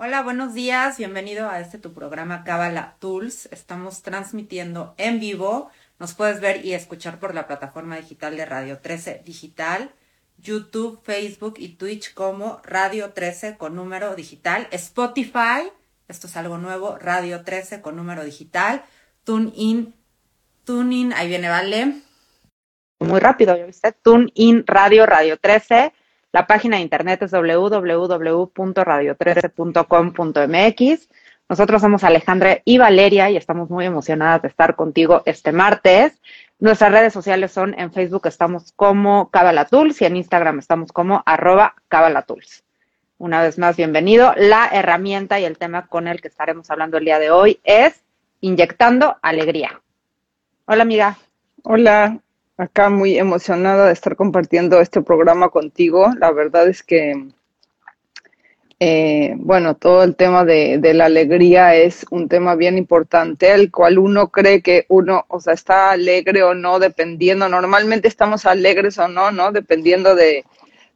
Hola, buenos días. Bienvenido a este tu programa Cábala Tools. Estamos transmitiendo en vivo. Nos puedes ver y escuchar por la plataforma digital de Radio 13 Digital, YouTube, Facebook y Twitch como Radio 13 con número digital, Spotify, esto es algo nuevo, Radio 13 con número digital, TuneIn, TuneIn, ahí viene, vale. Muy rápido, ¿ya viste? TuneIn Radio, Radio 13 la página de internet es www.radio13.com.mx. Nosotros somos Alejandra y Valeria y estamos muy emocionadas de estar contigo este martes. Nuestras redes sociales son en Facebook estamos como Cabalatools y en Instagram estamos como arroba Cabalatools. Una vez más, bienvenido. La herramienta y el tema con el que estaremos hablando el día de hoy es inyectando alegría. Hola, amiga. Hola, acá muy emocionada de estar compartiendo este programa contigo. La verdad es que, eh, bueno, todo el tema de, de, la alegría es un tema bien importante, el cual uno cree que uno, o sea, está alegre o no, dependiendo, normalmente estamos alegres o no, ¿no? Dependiendo de,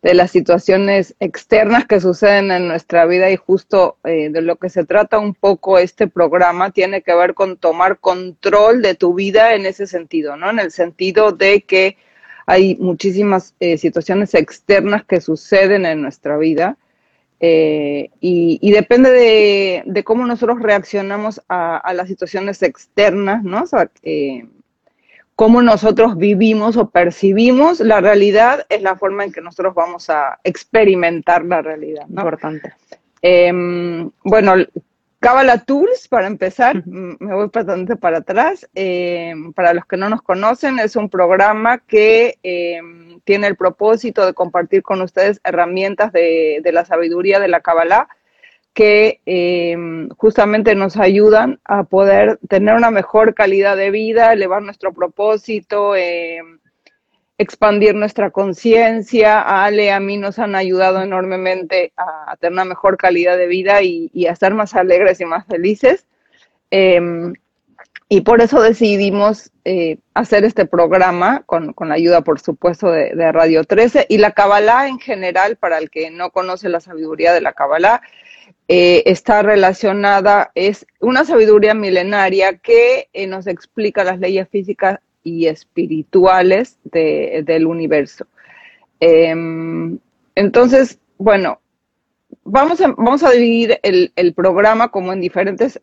de las situaciones externas que suceden en nuestra vida y justo eh, de lo que se trata un poco este programa tiene que ver con tomar control de tu vida en ese sentido, ¿no? En el sentido de que hay muchísimas eh, situaciones externas que suceden en nuestra vida eh, y, depende de, cómo nosotros reaccionamos a, a, las situaciones externas, ¿no? O sea, cómo nosotros vivimos o percibimos la realidad es la forma en que nosotros vamos a experimentar la realidad. Importante. Em, bueno, Kabbalah Tools, para empezar, me voy bastante para atrás. Em, para los que no nos conocen, es un programa que em, tiene el propósito de compartir con ustedes herramientas de, de la sabiduría de la Kabbalah que eh, justamente nos ayudan a poder tener una mejor calidad de vida, elevar nuestro propósito, eh, expandir nuestra conciencia. Ale, a mí nos han ayudado enormemente a, tener una mejor calidad de vida y, a ser más alegres y más felices. Em, y por eso decidimos eh, hacer este programa con, la ayuda, por supuesto, de, de Radio 13 y la Kabbalah en general, para el que no conoce la sabiduría de la Kabbalah, eh, está relacionada, es una sabiduría milenaria que eh, nos explica las leyes físicas y espirituales del universo. Em, entonces, bueno, vamos a, vamos a dividir el, programa como en diferentes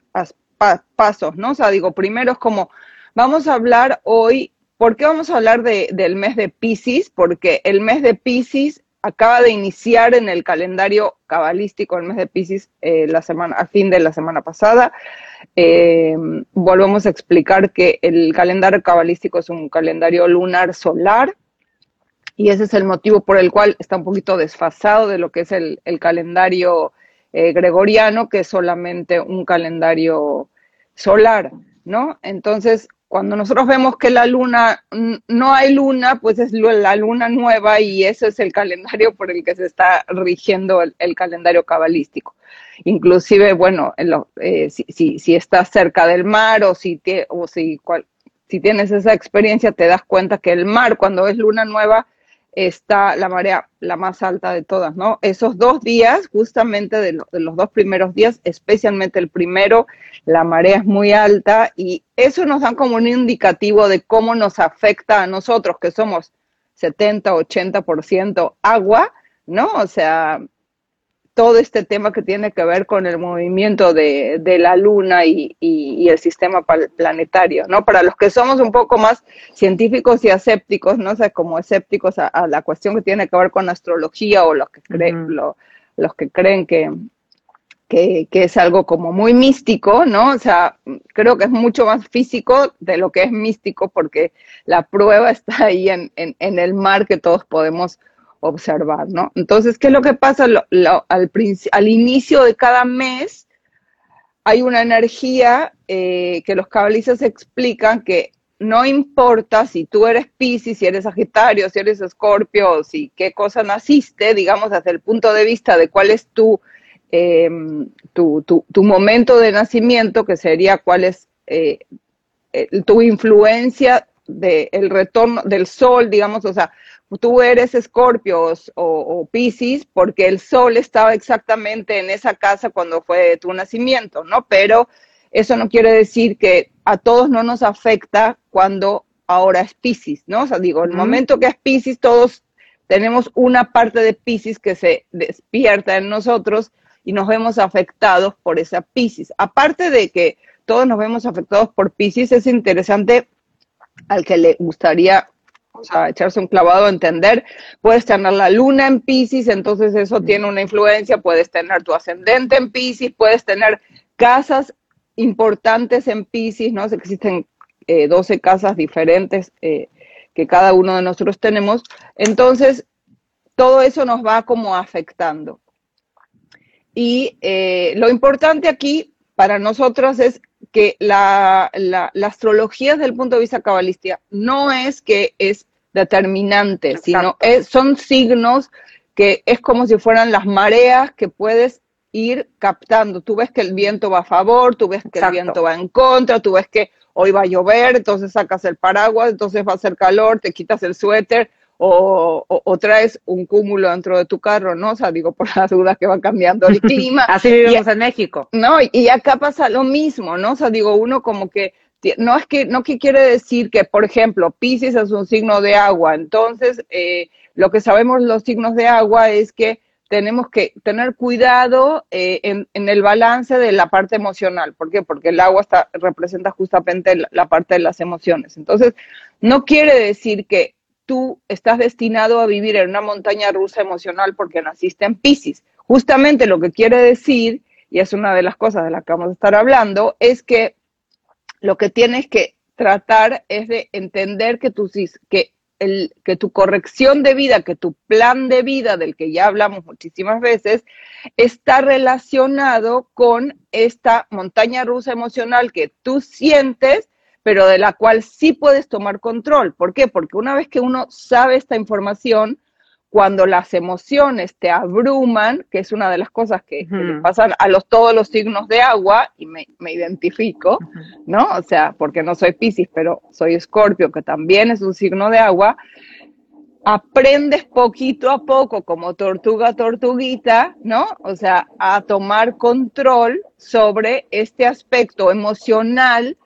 pasos, ¿no? O sea, digo, primero es como, vamos a hablar hoy, ¿por qué vamos a hablar del mes de Pisces? Porque el mes de Pisces acaba de iniciar en el calendario cabalístico el mes de Pisces eh, la semana, a fin de la semana pasada. Eh, volvemos a explicar que el calendario cabalístico es un calendario lunar solar y ese es el motivo por el cual está un poquito desfasado de lo que es el, calendario eh, gregoriano, que es solamente un calendario solar, ¿no? Entonces, cuando nosotros vemos que la luna, no hay luna, pues es la luna nueva y ese es el calendario por el que se está rigiendo el, calendario cabalístico. Inclusive, bueno, eh, si, si, estás cerca del mar o si, o si, si tienes esa experiencia, te das cuenta que el mar, cuando es luna nueva, está la marea la más alta de todas, ¿no? Esos dos días, justamente de, los dos primeros días, especialmente el primero, la marea es muy alta y eso nos da como un indicativo de cómo nos afecta a nosotros, que somos 70, 80% agua, ¿no? O sea, todo este tema que tiene que ver con el movimiento de, la luna y, el sistema planetario, ¿no? Para los que somos un poco más científicos y asépticos, ¿no? O sea, como escépticos a, la cuestión que tiene que ver con astrología o los que creen, los que creen que, que, es algo como muy místico, ¿no? O sea, creo que es mucho más físico de lo que es místico porque la prueba está ahí en, en, en el mar que todos podemos observar, ¿no? Entonces, ¿qué es lo que pasa? al, inicio de cada mes hay una energía eh, que los cabalistas explican que no importa si tú eres Pisces, si eres Sagitario, si eres Escorpio, si qué cosa naciste, digamos, desde el punto de vista de cuál es tu, em, tu, tu, momento de nacimiento, que sería cuál es eh, tu influencia del el retorno del sol, digamos, o sea, tú eres Escorpio o, o Pisces porque el sol estaba exactamente en esa casa cuando fue tu nacimiento, ¿no? Pero eso no quiere decir que a todos no nos afecta cuando ahora es Pisces, ¿no? O sea, digo, el momento que es Pisces, todos tenemos una parte de Pisces que se despierta en nosotros y nos vemos afectados por esa Pisces. Aparte de que todos nos vemos afectados por Pisces, es interesante al que le gustaría o sea, echarse un clavado, entender, puedes tener la luna en Pisces, entonces eso tiene una influencia, puedes tener tu ascendente en Pisces, puedes tener casas importantes en Pisces, ¿no? Existen eh, 12 casas diferentes eh, que cada uno de nosotros tenemos. Entonces, todo eso nos va como afectando. Y eh, lo importante aquí para nosotros es que la, la, astrología desde el punto de vista cabalístico no es que es determinante, sino son signos que es como si fueran las mareas que puedes ir captando. Tú ves que el viento va a favor, tú ves que el viento va en contra, tú ves que hoy va a llover, entonces sacas el paraguas, entonces va a hacer calor, te quitas el suéter o, traes un cúmulo dentro de tu carro, ¿no? O sea, digo, por las dudas que va cambiando el clima. Así vivimos en México. No, y acá pasa lo mismo, ¿no? O sea, digo, uno como que no es que, no que quiere decir que, por ejemplo, Pisces es un signo de agua, entonces eh, lo que sabemos los signos de agua es que tenemos que tener cuidado eh, en, el balance de la parte emocional. ¿Por qué? Porque el agua está, representa justamente la, parte de las emociones. Entonces, no quiere decir que tú estás destinado a vivir en una montaña rusa emocional porque naciste en Pisces. Justamente lo que quiere decir, y es una de las cosas de las que vamos a estar hablando, es que lo que tienes que tratar es de entender que, tú, que el, que tu corrección de vida, que tu plan de vida, del que ya hablamos muchísimas veces, está relacionado con esta montaña rusa emocional que tú sientes, pero de la cual sí puedes tomar control. ¿Por qué? Porque una vez que uno sabe esta información, cuando las emociones te abruman, que es una de las cosas que, le pasan a los, todos los signos de agua, y me, identifico, ¿no? O sea, porque no soy Pisces, pero soy Escorpio, que también es un signo de agua, aprendes poquito a poco, como tortuga, tortuguita, ¿no? O sea, a tomar control sobre este aspecto emocional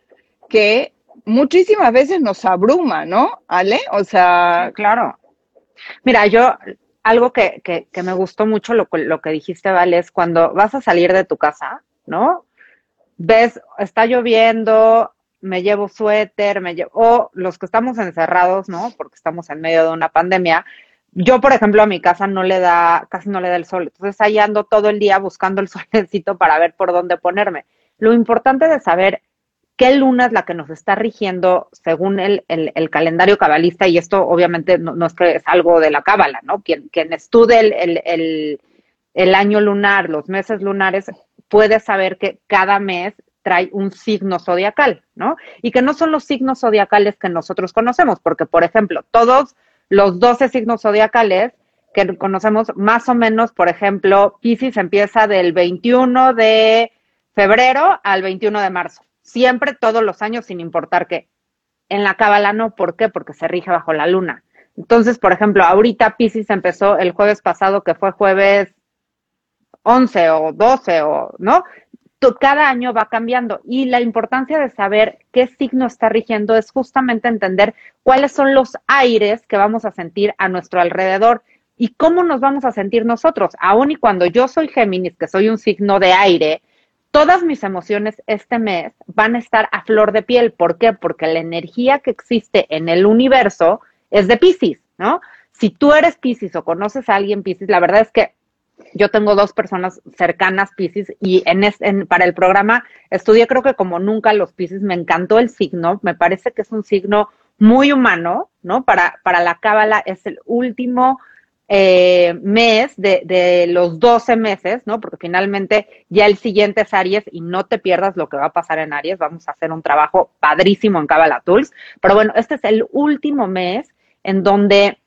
que muchísimas veces nos abruma, ¿no? Ale, o sea, claro. Mira, yo, algo que, que, que me gustó mucho lo, lo que dijiste, Vale, es cuando vas a salir de tu casa, ¿no? Ves, está lloviendo, me llevo suéter, me llevo, o los que estamos encerrados, ¿no? Porque estamos en medio de una pandemia. Yo, por ejemplo, a mi casa no le da, casi no le da el sol. Entonces ahí ando todo el día buscando el solecito para ver por dónde ponerme. Lo importante de saber qué luna es la que nos está rigiendo según el, el, calendario cabalista, y esto obviamente no, es que es algo de la cábala, ¿no? Quien, quien estudie el, el, año lunar, los meses lunares, puede saber que cada mes trae un signo zodiacal, ¿no? Y que no son los signos zodiacales que nosotros conocemos, porque, por ejemplo, todos los 12 signos zodiacales que conocemos, más o menos, por ejemplo, Pisces empieza del 21 de febrero al 21 de marzo, siempre todos los años sin importar qué. En la cábala no, ¿por qué? Porque se rige bajo la luna. Entonces, por ejemplo, ahorita Pisces empezó el jueves pasado, que fue jueves 11 o 12 o, ¿no? Cada año va cambiando y la importancia de saber qué signo está rigiendo es justamente entender cuáles son los aires que vamos a sentir a nuestro alrededor y cómo nos vamos a sentir nosotros. Aún y cuando yo soy Géminis, que soy un signo de aire, todas mis emociones este mes van a estar a flor de piel. ¿Por qué? Porque la energía que existe en el universo es de Pisces, ¿no? Si tú eres Pisces o conoces a alguien Pisces, la verdad es que yo tengo dos personas cercanas Pisces y en, para el programa estudié creo que como nunca los Pisces, me encantó el signo, me parece que es un signo muy humano, ¿no? Para, para la Cábala es el último eh, mes de, de, los 12 meses, ¿no? Porque finalmente ya el siguiente es Aries y no te pierdas lo que va a pasar en Aries. Vamos a hacer un trabajo padrísimo en Kabbalah. Pero bueno, este es el último mes en donde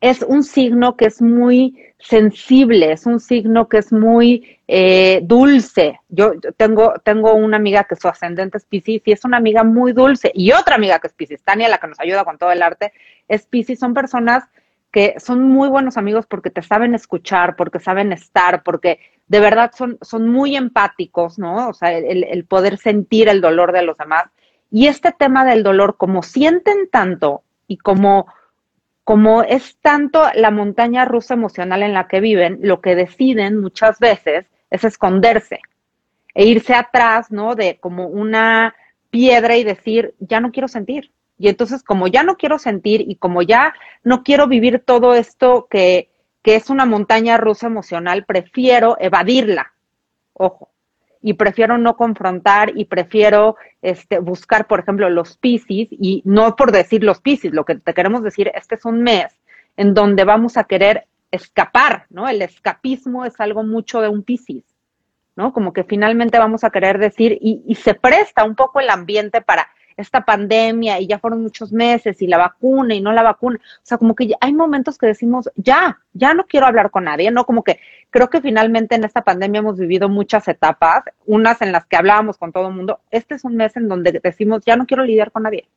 es un signo que es muy sensible, es un signo que es muy eh, dulce. Yo, tengo, tengo una amiga que su ascendente es Pisces y es una amiga muy dulce. Y otra amiga que es Pisces, Tania, la que nos ayuda con todo el arte, es Pisces. Son personas que son muy buenos amigos porque te saben escuchar, porque saben estar, porque de verdad son, son muy empáticos, ¿no? O sea, el, el poder sentir el dolor de los demás. Y este tema del dolor, como sienten tanto y como como es tanto la montaña rusa emocional en la que viven, lo que deciden muchas veces es esconderse e irse atrás, ¿no? De como una piedra y decir, ya no quiero sentir. Y entonces, como ya no quiero sentir y como ya no quiero vivir todo esto que, que es una montaña rusa emocional, prefiero evadirla. Ojo, y prefiero no confrontar y prefiero este, buscar, por ejemplo, los Piscis, y no por decir los Piscis, lo que te queremos decir, este es un mes en donde vamos a querer escapar, ¿no? El escapismo es algo mucho de un Piscis, ¿no? Como que finalmente vamos a querer decir, y, y se presta un poco el ambiente para esta pandemia y ya fueron muchos meses y la vacuna y no la vacuna. O sea, como que hay momentos que decimos, ya, ya no quiero hablar con nadie, ¿no? Como que creo que finalmente en esta pandemia hemos vivido muchas etapas, unas en las que hablábamos con todo el mundo. Este es un mes en donde decimos, ya no quiero lidiar con nadie.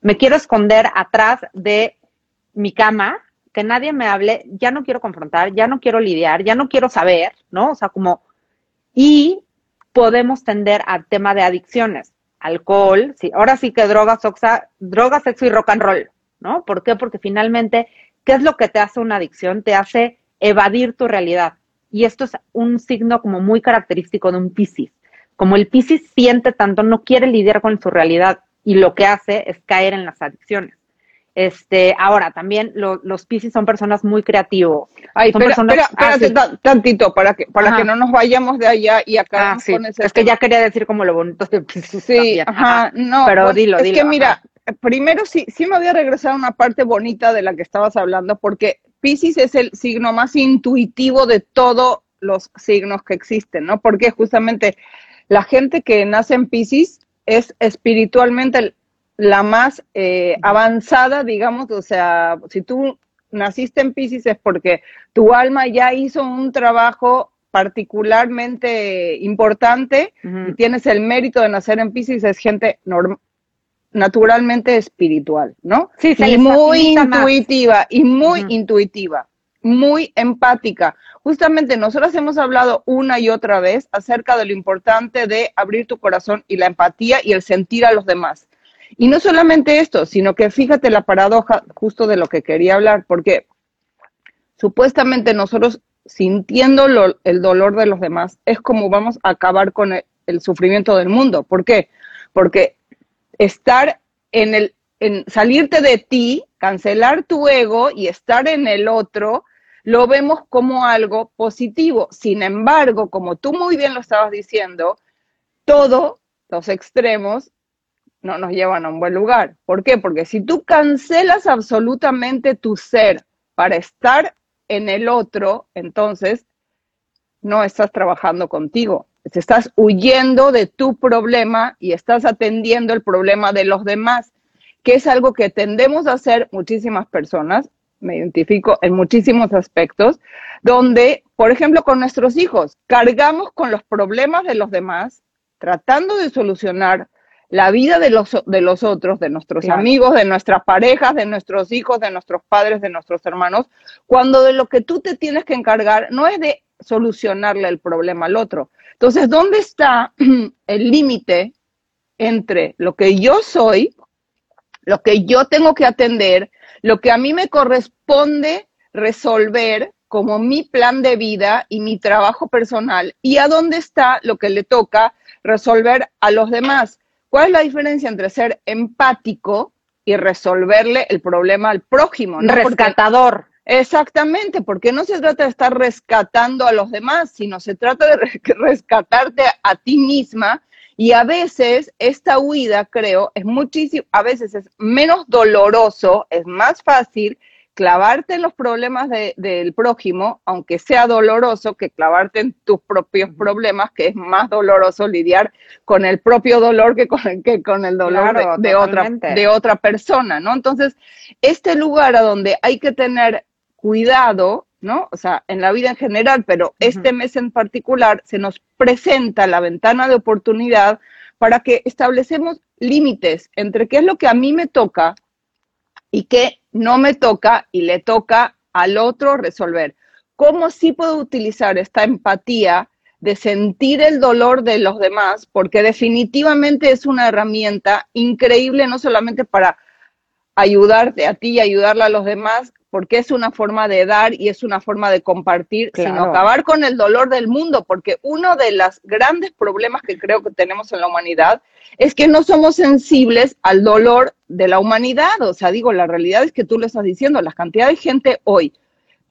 Me quiero esconder atrás de mi cama, que nadie me hable, ya no quiero confrontar, ya no quiero lidiar, ya no quiero saber, ¿no? O sea, como, y podemos tender al tema de adicciones alcohol, sí, ahora sí que drogas, oxa, droga, sexo y rock and roll, ¿no? ¿Por qué? Porque finalmente, ¿qué es lo que te hace una adicción? Te hace evadir tu realidad. Y esto es un signo como muy característico de un Piscis. Como el Piscis siente tanto, no quiere lidiar con su realidad y lo que hace es caer en las adicciones. Este, ahora, también los Piscis son personas muy creativos. Ay, son espera, espérate tantito, para que, para que no nos vayamos de allá y acá ah, sí. Es que ya quería decir como lo bonito de Piscis. Sí, ajá, no. Pero pues, dilo, es que mira, primero sí, sí me voy a regresar a una parte bonita de la que estabas hablando, porque Piscis es el signo más intuitivo de todos los signos que existen, ¿no? Porque justamente la gente que nace en Piscis es espiritualmente la más eh, avanzada, digamos, o sea, si tú naciste en Pisces es porque tu alma ya hizo un trabajo particularmente importante y tienes el mérito de nacer en Pisces, es gente naturalmente espiritual, ¿no? Sí, y muy intuitiva, y muy intuitiva, muy empática. Justamente nosotros hemos hablado una y otra vez acerca de lo importante de abrir tu corazón y la empatía y el sentir a los demás. Y no solamente esto, sino que fíjate la paradoja justo de lo que quería hablar, porque supuestamente nosotros sintiendo el dolor de los demás es como vamos a acabar con el, sufrimiento del mundo. ¿Por qué? Porque estar en el, en salirte de ti, cancelar tu ego y estar en el otro, lo vemos como algo positivo. Sin embargo, como tú muy bien lo estabas diciendo, todo, los extremos, no nos llevan a un buen lugar. ¿Por qué? Porque si tú cancelas absolutamente tu ser para estar en el otro, entonces no estás trabajando contigo. Estás huyendo de tu problema y estás atendiendo el problema de los demás, que es algo que tendemos a hacer muchísimas personas, me identifico en muchísimos aspectos, donde, por ejemplo, con nuestros hijos, cargamos con los problemas de los demás, tratando de solucionar la vida de los, de los otros, de nuestros amigos, de nuestras parejas, de nuestros hijos, de nuestros padres, de nuestros hermanos, cuando de lo que tú te tienes que encargar no es de solucionarle el problema al otro. Entonces, ¿dónde está el límite entre lo que yo soy, lo que yo tengo que atender, lo que a mí me corresponde resolver como mi plan de vida y mi trabajo personal, y a dónde está lo que le toca resolver a los demás? ¿Cuál es la diferencia entre ser empático y resolverle el problema al prójimo? Rescatador. exactamente, porque no se trata de estar rescatando a los demás, sino se trata de rescatarte a ti misma. Y a veces esta huida, creo, es muchísimo, a veces es menos doloroso, es más fácil clavarte en los problemas del prójimo, aunque sea doloroso, que clavarte en tus propios problemas, que es más doloroso lidiar con el propio dolor que con, que con el dolor de, otra, de otra persona, ¿no? Entonces, este lugar a donde hay que tener cuidado, ¿no? O sea, en la vida en general, pero este mes en particular se nos presenta la ventana de oportunidad para que establecemos límites entre qué es lo que a mí me toca y qué no me toca y le toca al otro resolver. ¿Cómo sí puedo utilizar esta empatía de sentir el dolor de los demás? Porque definitivamente es una herramienta increíble, no solamente para ayudarte a ti y ayudarle a los demás, porque es una forma de dar y es una forma de compartir, sino acabar con el dolor del mundo, porque uno de los grandes problemas que creo que tenemos en la humanidad es que no somos sensibles al dolor de la humanidad. O sea, digo, la realidad es que tú lo estás diciendo, la cantidad de gente hoy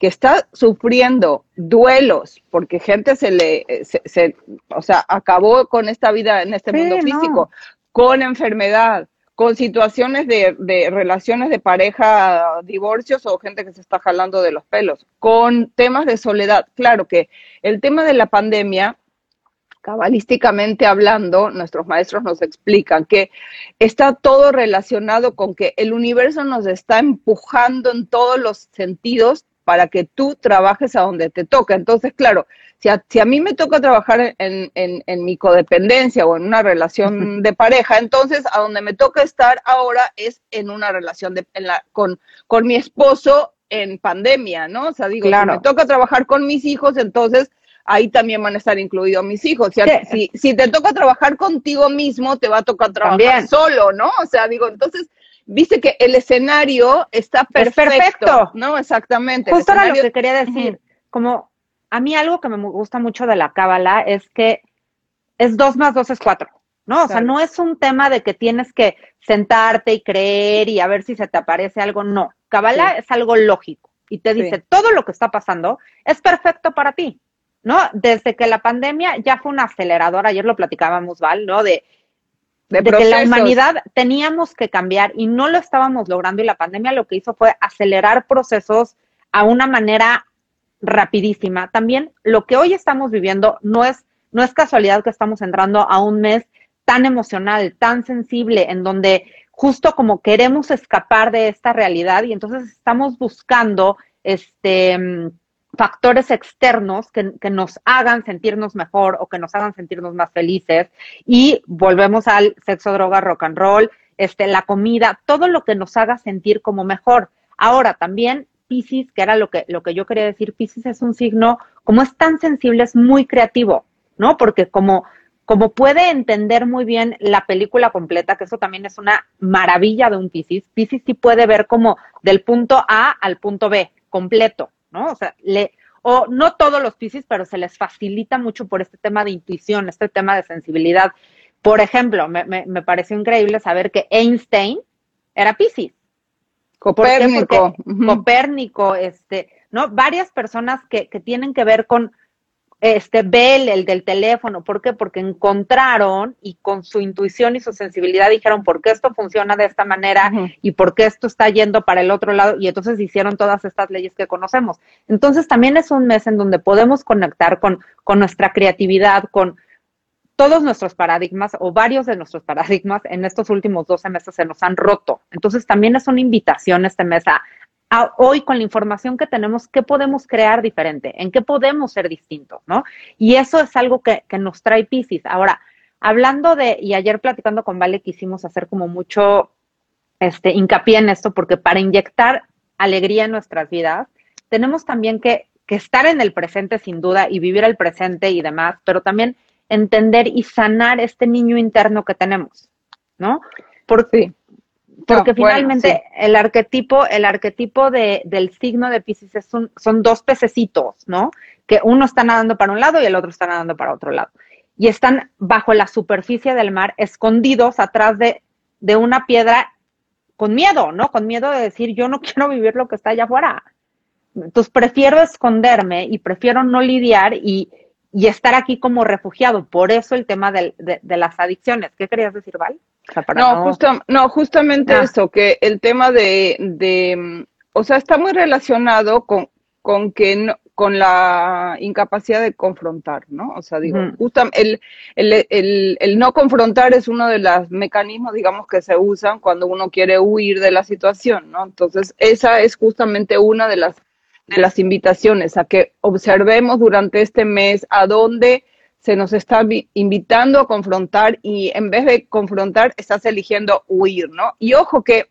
que está sufriendo duelos porque gente se le, se, o sea, acabó con esta vida en este mundo físico, con enfermedad, con situaciones de, de, relaciones de pareja, divorcios o gente que se está jalando de los pelos, con temas de soledad. Claro que el tema de la pandemia, cabalísticamente hablando, nuestros maestros nos explican que está todo relacionado con que el universo nos está empujando en todos los sentidos para que tú trabajes a donde te toca. Entonces, claro, si a, si a mí me toca trabajar en, en, mi codependencia o en una relación de pareja, entonces a donde me toca estar ahora es en una relación de, la, con, con mi esposo en pandemia, ¿no? O sea, digo, si me toca trabajar con mis hijos, entonces ahí también van a estar incluidos mis hijos. si, si, te toca trabajar contigo mismo, te va a tocar trabajar solo, ¿no? O sea, digo, entonces viste que el escenario está perfecto, ¿no? Exactamente. Justo era lo que quería decir. Como a mí algo que me gusta mucho de la cábala es que es dos más dos es cuatro, ¿no? O sea, no es un tema de que tienes que sentarte y creer y a ver si se te aparece algo, no. Cábala es algo lógico y te dice todo lo que está pasando es perfecto para ti, ¿no? Desde que la pandemia ya fue un acelerador, ayer lo platicábamos, Val, ¿no? De de, que la humanidad teníamos que cambiar y no lo estábamos logrando y la pandemia lo que hizo fue acelerar procesos a una manera rapidísima. También lo que hoy estamos viviendo no es, no es casualidad que estamos entrando a un mes tan emocional, tan sensible, en donde justo como queremos escapar de esta realidad y entonces estamos buscando este factores externos que, nos hagan sentirnos mejor o que nos hagan sentirnos más felices. Y volvemos al sexo, droga, rock and roll, este, la comida, todo lo que nos haga sentir como mejor. Ahora, también Pisces, que era lo que, lo que yo quería decir, Pisces es un signo, como es tan sensible, es muy creativo, ¿no? Porque como, como puede entender muy bien la película completa, que eso también es una maravilla de un Pisces, Pisces sí puede ver como del punto A al punto B, completo, ¿no? O sea, le, o no todos los Pisces, pero se les facilita mucho por este tema de intuición, este tema de sensibilidad. Por ejemplo, me, me, pareció increíble saber que Einstein era Pisces. Copérnico. Copérnico, este, ¿no? Varias personas que, que tienen que ver con este Bell, el del teléfono, ¿por qué? Porque encontraron y con su intuición y su sensibilidad dijeron por qué esto funciona de esta manera y por qué esto está yendo para el otro lado y entonces hicieron todas estas leyes que conocemos. Entonces también es un mes en donde podemos conectar con, con nuestra creatividad, con todos nuestros paradigmas o varios de nuestros paradigmas en estos últimos 12 meses se nos han roto. Entonces también es una invitación este mes a, hoy con la información que tenemos, ¿qué podemos crear diferente? ¿En qué podemos ser distintos? ¿no? Y eso es algo que, nos trae Pisces. Ahora, hablando de, y ayer platicando con Vale quisimos hacer como mucho este, hincapié en esto, porque para inyectar alegría en nuestras vidas, tenemos también que, que estar en el presente sin duda y vivir el presente y demás, pero también entender y sanar este niño interno que tenemos, ¿no? Porque, porque finalmente el arquetipo, el arquetipo de, del signo de Pisces es son dos pececitos, ¿no? Que uno está nadando para un lado y el otro está nadando para otro lado. Y están bajo la superficie del mar, escondidos atrás de, de una piedra con miedo, ¿no? Con miedo de decir, yo no quiero vivir lo que está allá afuera. Entonces prefiero esconderme y prefiero no lidiar y, y estar aquí como refugiado. Por eso el tema de, de las adicciones. ¿Qué querías decir, Val? no, no, justamente ah. eso, que el tema de, de, o sea, está muy relacionado con, con que no, con la incapacidad de confrontar, ¿no? O sea, digo, el, el, el, el, no confrontar es uno de los mecanismos, digamos, que se usan cuando uno quiere huir de la situación, ¿no? Entonces, esa es justamente una de las de las invitaciones, a que observemos durante este mes a dónde se nos está invitando a confrontar y en vez de confrontar estás eligiendo huir, ¿no? Y ojo que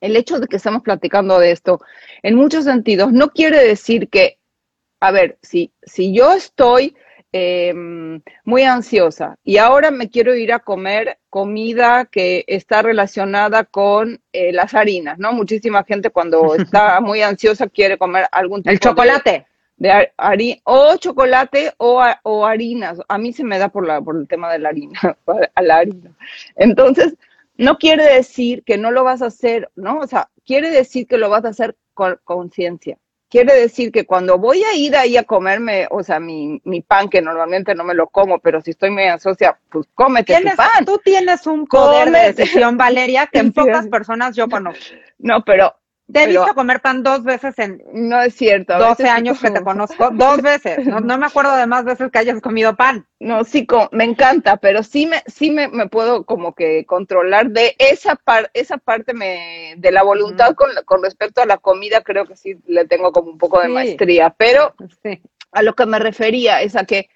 el hecho de que estamos platicando de esto, en muchos sentidos, no quiere decir que, a ver, si, si yo estoy em, muy ansiosa y ahora me quiero ir a comer comida que está relacionada con eh, las harinas, ¿no? Muchísima gente cuando está muy ansiosa quiere comer algún tipo El chocolate. De, harina, o chocolate o, o harinas. A mí se me da por, la, por el tema de la harina, a la harina. Entonces, no quiere decir que no lo vas a hacer, ¿no? O sea, quiere decir que lo vas a hacer con conciencia. Quiere decir que cuando voy a ir ahí a comerme, o sea, mi, mi, pan, que normalmente no me lo como, pero si estoy muy ansiosa, pues cómete tu pan. Tú tienes un poder de decisión, Valeria, que en pocas personas yo conozco. No, pero te he visto comer pan dos veces en. No es cierto. 12 años que te conozco. Dos veces. No, me acuerdo de más veces que hayas comido pan. No, sí, me encanta, pero sí me, sí me, puedo como que controlar de esa, par, esa parte me, de la voluntad con, con, respecto a la comida, creo que sí le tengo como un poco de maestría. Pero a lo que me refería es a que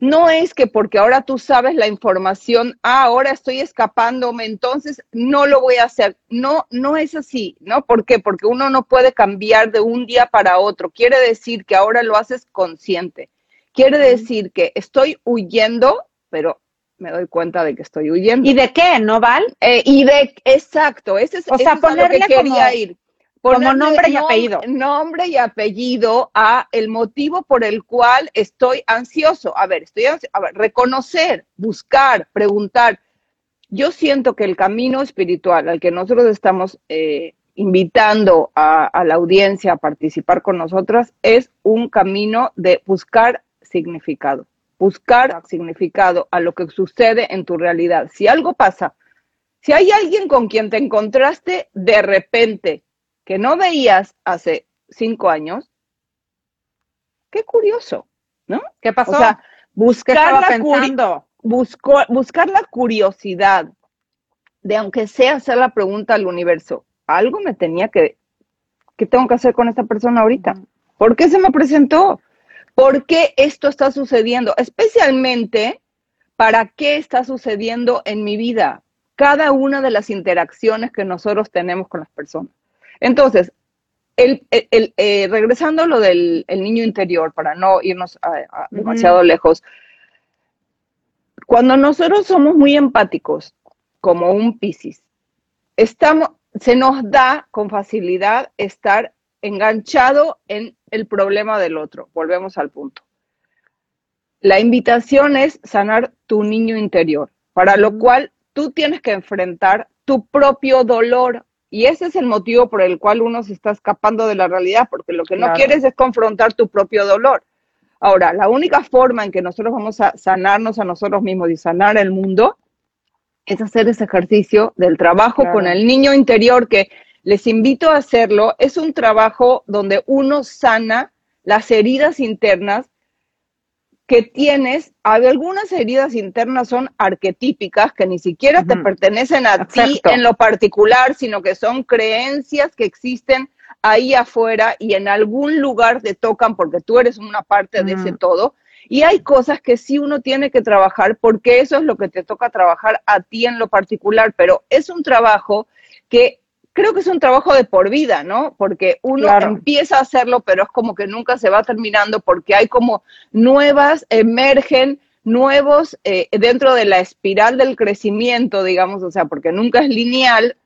no es que porque ahora tú sabes la información, ah, ahora estoy escapándome, entonces no lo voy a hacer. No, no es así, ¿no? ¿Por qué? Porque uno no puede cambiar de un día para otro. Quiere decir que ahora lo haces consciente. Quiere decir que estoy huyendo, pero me doy cuenta de que estoy huyendo. ¿Y de qué, no, Val? Eh, y de, exacto, ese es, o sea, ponerle que quería ir como nombre y apellido. Nombre y apellido a el motivo por el cual estoy ansioso. A ver, estoy a ver, reconocer, buscar, preguntar. Yo siento que el camino espiritual al que nosotros estamos eh, invitando a, la audiencia a participar con nosotras es un camino de buscar significado, buscar significado a lo que sucede en tu realidad. Si algo pasa, si hay alguien con quien te encontraste de repente que no veías hace cinco años, qué curioso, ¿no? ¿Qué pasó? O sea, buscar, la, buscar la curiosidad de, aunque sea hacer la pregunta al universo, algo me tenía que, ¿qué tengo que hacer con esta persona ahorita? ¿Por qué se me presentó? ¿Por qué esto está sucediendo? Especialmente, ¿para qué está sucediendo en mi vida? Cada una de las interacciones que nosotros tenemos con las personas. Entonces, el, eh, regresando a lo del niño interior, para no irnos demasiado lejos, cuando nosotros somos muy empáticos, como un Piscis, estamos, se nos da con facilidad estar enganchado en el problema del otro. Volvemos al punto. La invitación es sanar tu niño interior, para lo cual tú tienes que enfrentar tu propio dolor y ese es el motivo por el cual uno se está escapando de la realidad, porque lo que no quieres es confrontar tu propio dolor. Ahora, la única forma en que nosotros vamos a sanarnos a nosotros mismos y sanar el mundo es hacer ese ejercicio del trabajo con el niño interior, que les invito a hacerlo. Es un trabajo donde uno sana las heridas internas que tienes, algunas heridas internas son arquetípicas que ni siquiera te pertenecen a ti en lo particular, sino que son creencias que existen ahí afuera y en algún lugar te tocan porque tú eres una parte de ese todo. Y hay cosas que sí uno tiene que trabajar porque eso es lo que te toca trabajar a ti en lo particular, pero es un trabajo que creo que es un trabajo de por vida, ¿no? Porque uno empieza a hacerlo, pero es como que nunca se va terminando porque hay como nuevas, emergen nuevos eh, dentro de la espiral del crecimiento, digamos, o sea, porque nunca es lineal,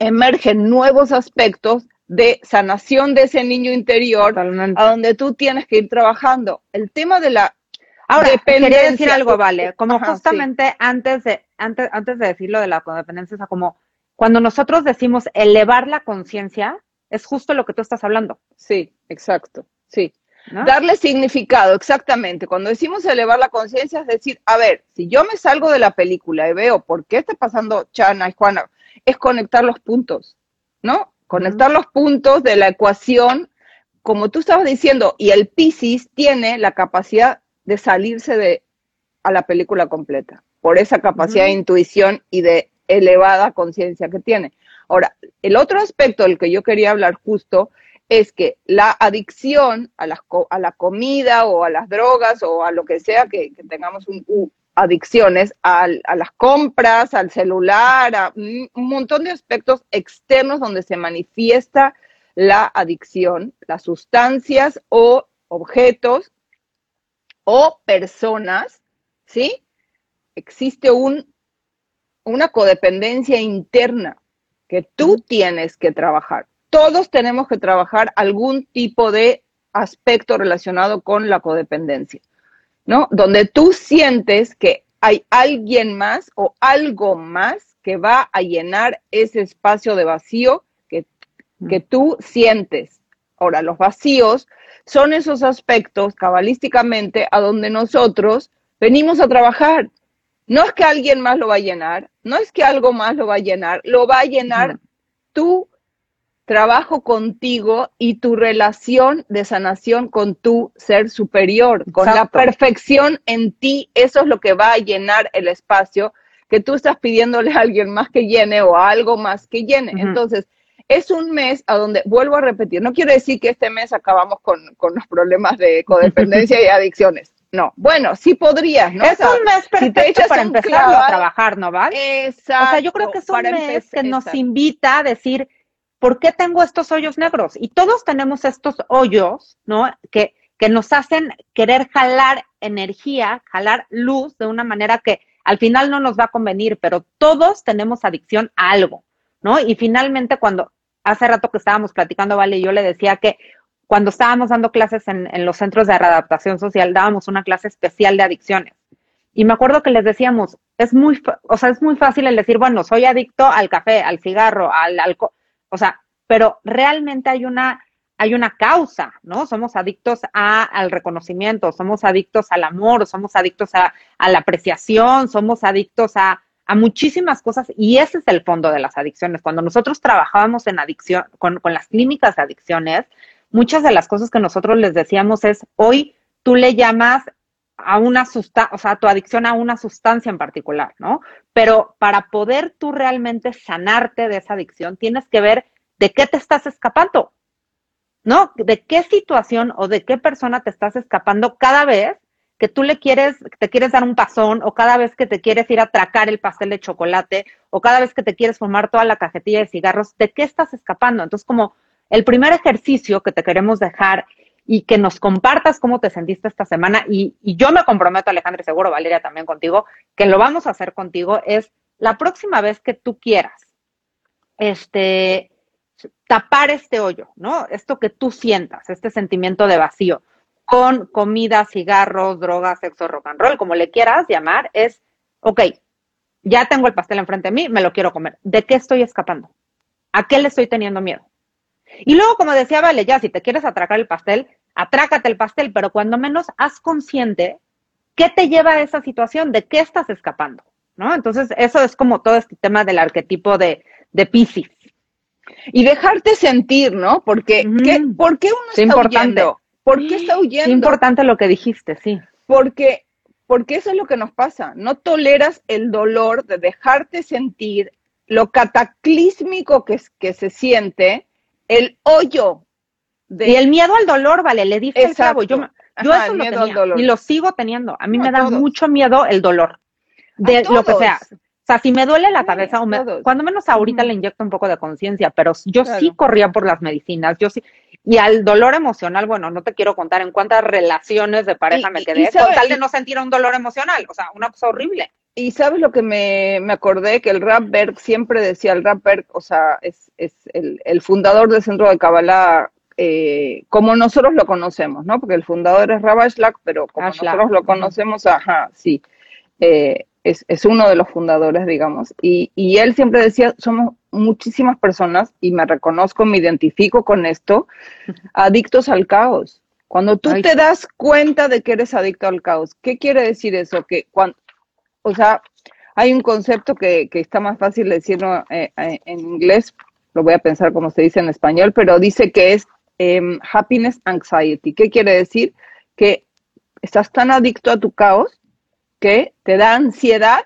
emergen nuevos aspectos de sanación de ese niño interior a donde tú tienes que ir trabajando. El tema de la Ahora, quería decir algo, vale, como justamente antes de antes antes de decirlo de la codependencia, o sea, como cuando nosotros decimos elevar la conciencia, es justo lo que tú estás hablando. Sí, exacto, sí. Darle significado, exactamente. Cuando decimos elevar la conciencia, es decir, a ver, si yo me salgo de la película y veo por qué está pasando Chana y Juana, es conectar los puntos, ¿no? Conectar los puntos de la ecuación, como tú estabas diciendo, y el Piscis tiene la capacidad de salirse de a la película completa, por esa capacidad de intuición y de elevada conciencia que tiene. Ahora, el otro aspecto del que yo quería hablar justo es que la adicción a, la comida o a las drogas o a lo que sea que, tengamos adicciones, a, las compras, al celular, a un montón de aspectos externos donde se manifiesta la adicción, las sustancias o objetos o personas, ¿sí? Existe un, una codependencia interna que tú tienes que trabajar todos tenemos que trabajar algún tipo de aspecto relacionado con la codependencia, ¿no? Donde tú sientes que hay alguien más o algo más que va a llenar ese espacio de vacío que, que tú sientes. Ahora, los vacíos son esos aspectos cabalísticamente a donde nosotros venimos a trabajar. No es que alguien más lo va a llenar, no es que algo más lo va a llenar, lo va a llenar tú trabajo contigo y tu relación de sanación con tu ser superior, con la perfección en ti, eso es lo que va a llenar el espacio que tú estás pidiéndole a alguien más que llene o a algo más que llene. Entonces, es un mes a donde, vuelvo a repetir, no quiero decir que este mes acabamos con, los problemas de codependencia y adicciones. No, bueno, sí podrías, ¿no? Es un mes perfecto para empezar a trabajar, ¿no, Val? Exacto. O sea, yo creo que es un mes que nos invita a decir, ¿por qué tengo estos hoyos negros? Y todos tenemos estos hoyos, ¿no? Que, que nos hacen querer jalar energía, jalar luz de una manera que al final no nos va a convenir, pero todos tenemos adicción a algo, ¿no? Y finalmente cuando hace rato que estábamos platicando, Vale, yo le decía que cuando estábamos dando clases en, en los centros de readaptación social, dábamos una clase especial de adicciones. Y me acuerdo que les decíamos, es muy, o sea, es muy fácil el decir, bueno, soy adicto al café, al cigarro, al alcohol. O sea, pero realmente hay una, hay una causa, ¿no? Somos adictos a, al reconocimiento, somos adictos al amor, somos adictos a, la apreciación, somos adictos a, a, muchísimas cosas y ese es el fondo de las adicciones. Cuando nosotros trabajábamos en adicción, con, con las clínicas de adicciones, muchas de las cosas que nosotros les decíamos es, hoy tú le llamas a una sustancia, o sea, tu adicción a una sustancia en particular, ¿no? Pero para poder tú realmente sanarte de esa adicción, tienes que ver de qué te estás escapando, ¿no? De qué situación o de qué persona te estás escapando cada vez que tú le quieres, te quieres dar un pasón, o cada vez que te quieres ir a atracar el pastel de chocolate, o cada vez que te quieres fumar toda la cajetilla de cigarros, ¿de qué estás escapando? Entonces, como el primer ejercicio que te queremos dejar y que nos compartas cómo te sentiste esta semana. Y, yo me comprometo, Alejandra, y seguro Valeria también contigo, que lo vamos a hacer contigo, es la próxima vez que tú quieras, este, tapar este hoyo, ¿no? Esto que tú sientas, este sentimiento de vacío, con comida, cigarros, drogas, sexo, rock and roll, como le quieras llamar, es, ok, ya tengo el pastel enfrente de mí, me lo quiero comer. ¿De qué estoy escapando? ¿A qué le estoy teniendo miedo? Y luego, como decía Vale, ya si te quieres atracar el pastel, atrácate el pastel, pero cuando menos haz consciente qué te lleva a esa situación, de qué estás escapando, ¿no? Entonces, eso es como todo este tema del arquetipo de, de Pisces. Y dejarte sentir, ¿no? Porque, ¿por qué uno está huyendo? ¿Por qué está huyendo? Es importante lo que dijiste, sí. Porque, porque eso es lo que nos pasa. No toleras el dolor de dejarte sentir lo cataclísmico que, que se siente, el hoyo y el miedo al dolor, vale, le dije el clavo. Yo, yo eso lo tenía y lo sigo teniendo. A mí me da mucho miedo el dolor de lo que sea. O sea, si me duele la cabeza, o me, cuando menos ahorita le inyecto un poco de conciencia, pero yo sí corría por las medicinas, yo sí. Y al dolor emocional, bueno, no te quiero contar en cuántas relaciones de pareja me quedé con tal de no sentir un dolor emocional, o sea, una cosa horrible. Y sabes lo que me, me acordé, que el Rapberg siempre decía, el Rapberg, o sea, es, es el, el fundador del Centro de Kabbalah eh, como nosotros lo conocemos, ¿no? Porque el fundador es Rabashlak, pero como nosotros lo conocemos, ajá, sí, eh, es, es, uno de los fundadores, digamos. Y, y, él siempre decía, somos muchísimas personas, y me reconozco, me identifico con esto, adictos al caos. Cuando tú te das cuenta de que eres adicto al caos, ¿qué quiere decir eso? Que cuando, o sea, hay un concepto que, que está más fácil decirlo eh, en inglés, lo voy a pensar como se dice en español, pero dice que es Em, happiness anxiety. ¿Qué quiere decir? Que estás tan adicto a tu caos que te da ansiedad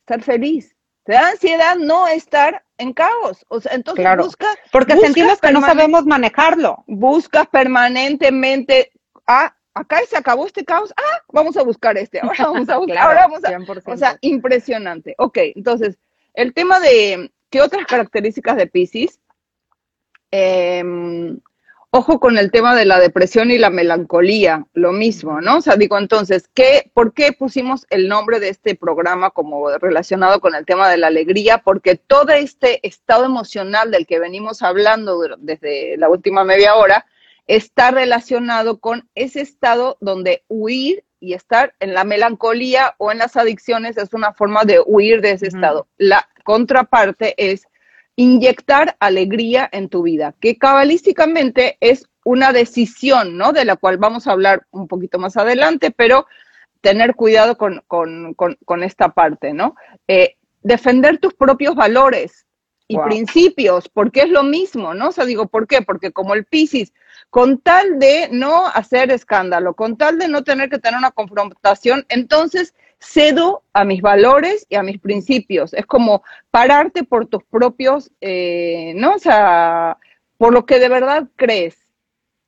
estar feliz. Te da ansiedad no estar en caos. O sea, entonces Claro. busca. Porque sentimos que no sabemos manejarlo. Buscas permanentemente. Ah, acá se acabó este caos. Ah, vamos a buscar este. Ahora vamos a buscar. Claro, ahora vamos a. 100%. O sea, impresionante. Ok, entonces, el tema de. ¿Qué otras características de Pisces? Em, ojo con el tema de la depresión y la melancolía, lo mismo, ¿no? O sea, digo, entonces, ¿qué, ¿por qué pusimos el nombre de este programa como relacionado con el tema de la alegría? Porque todo este estado emocional del que venimos hablando desde la última media hora está relacionado con ese estado donde huir y estar en la melancolía o en las adicciones es una forma de huir de ese estado. La contraparte es inyectar alegría en tu vida, que cabalísticamente es una decisión, ¿no? De la cual vamos a hablar un poquito más adelante, pero tener cuidado con, con- con- con esta parte, ¿no? Eh, defender tus propios valores y Wow. principios, porque es lo mismo, ¿no? O sea, digo, ¿por qué? Porque como el Piscis, con tal de no hacer escándalo, con tal de no tener que tener una confrontación, entonces cedo a mis valores y a mis principios. Es como pararte por tus propios, eh, ¿no? O sea, por lo que de verdad crees,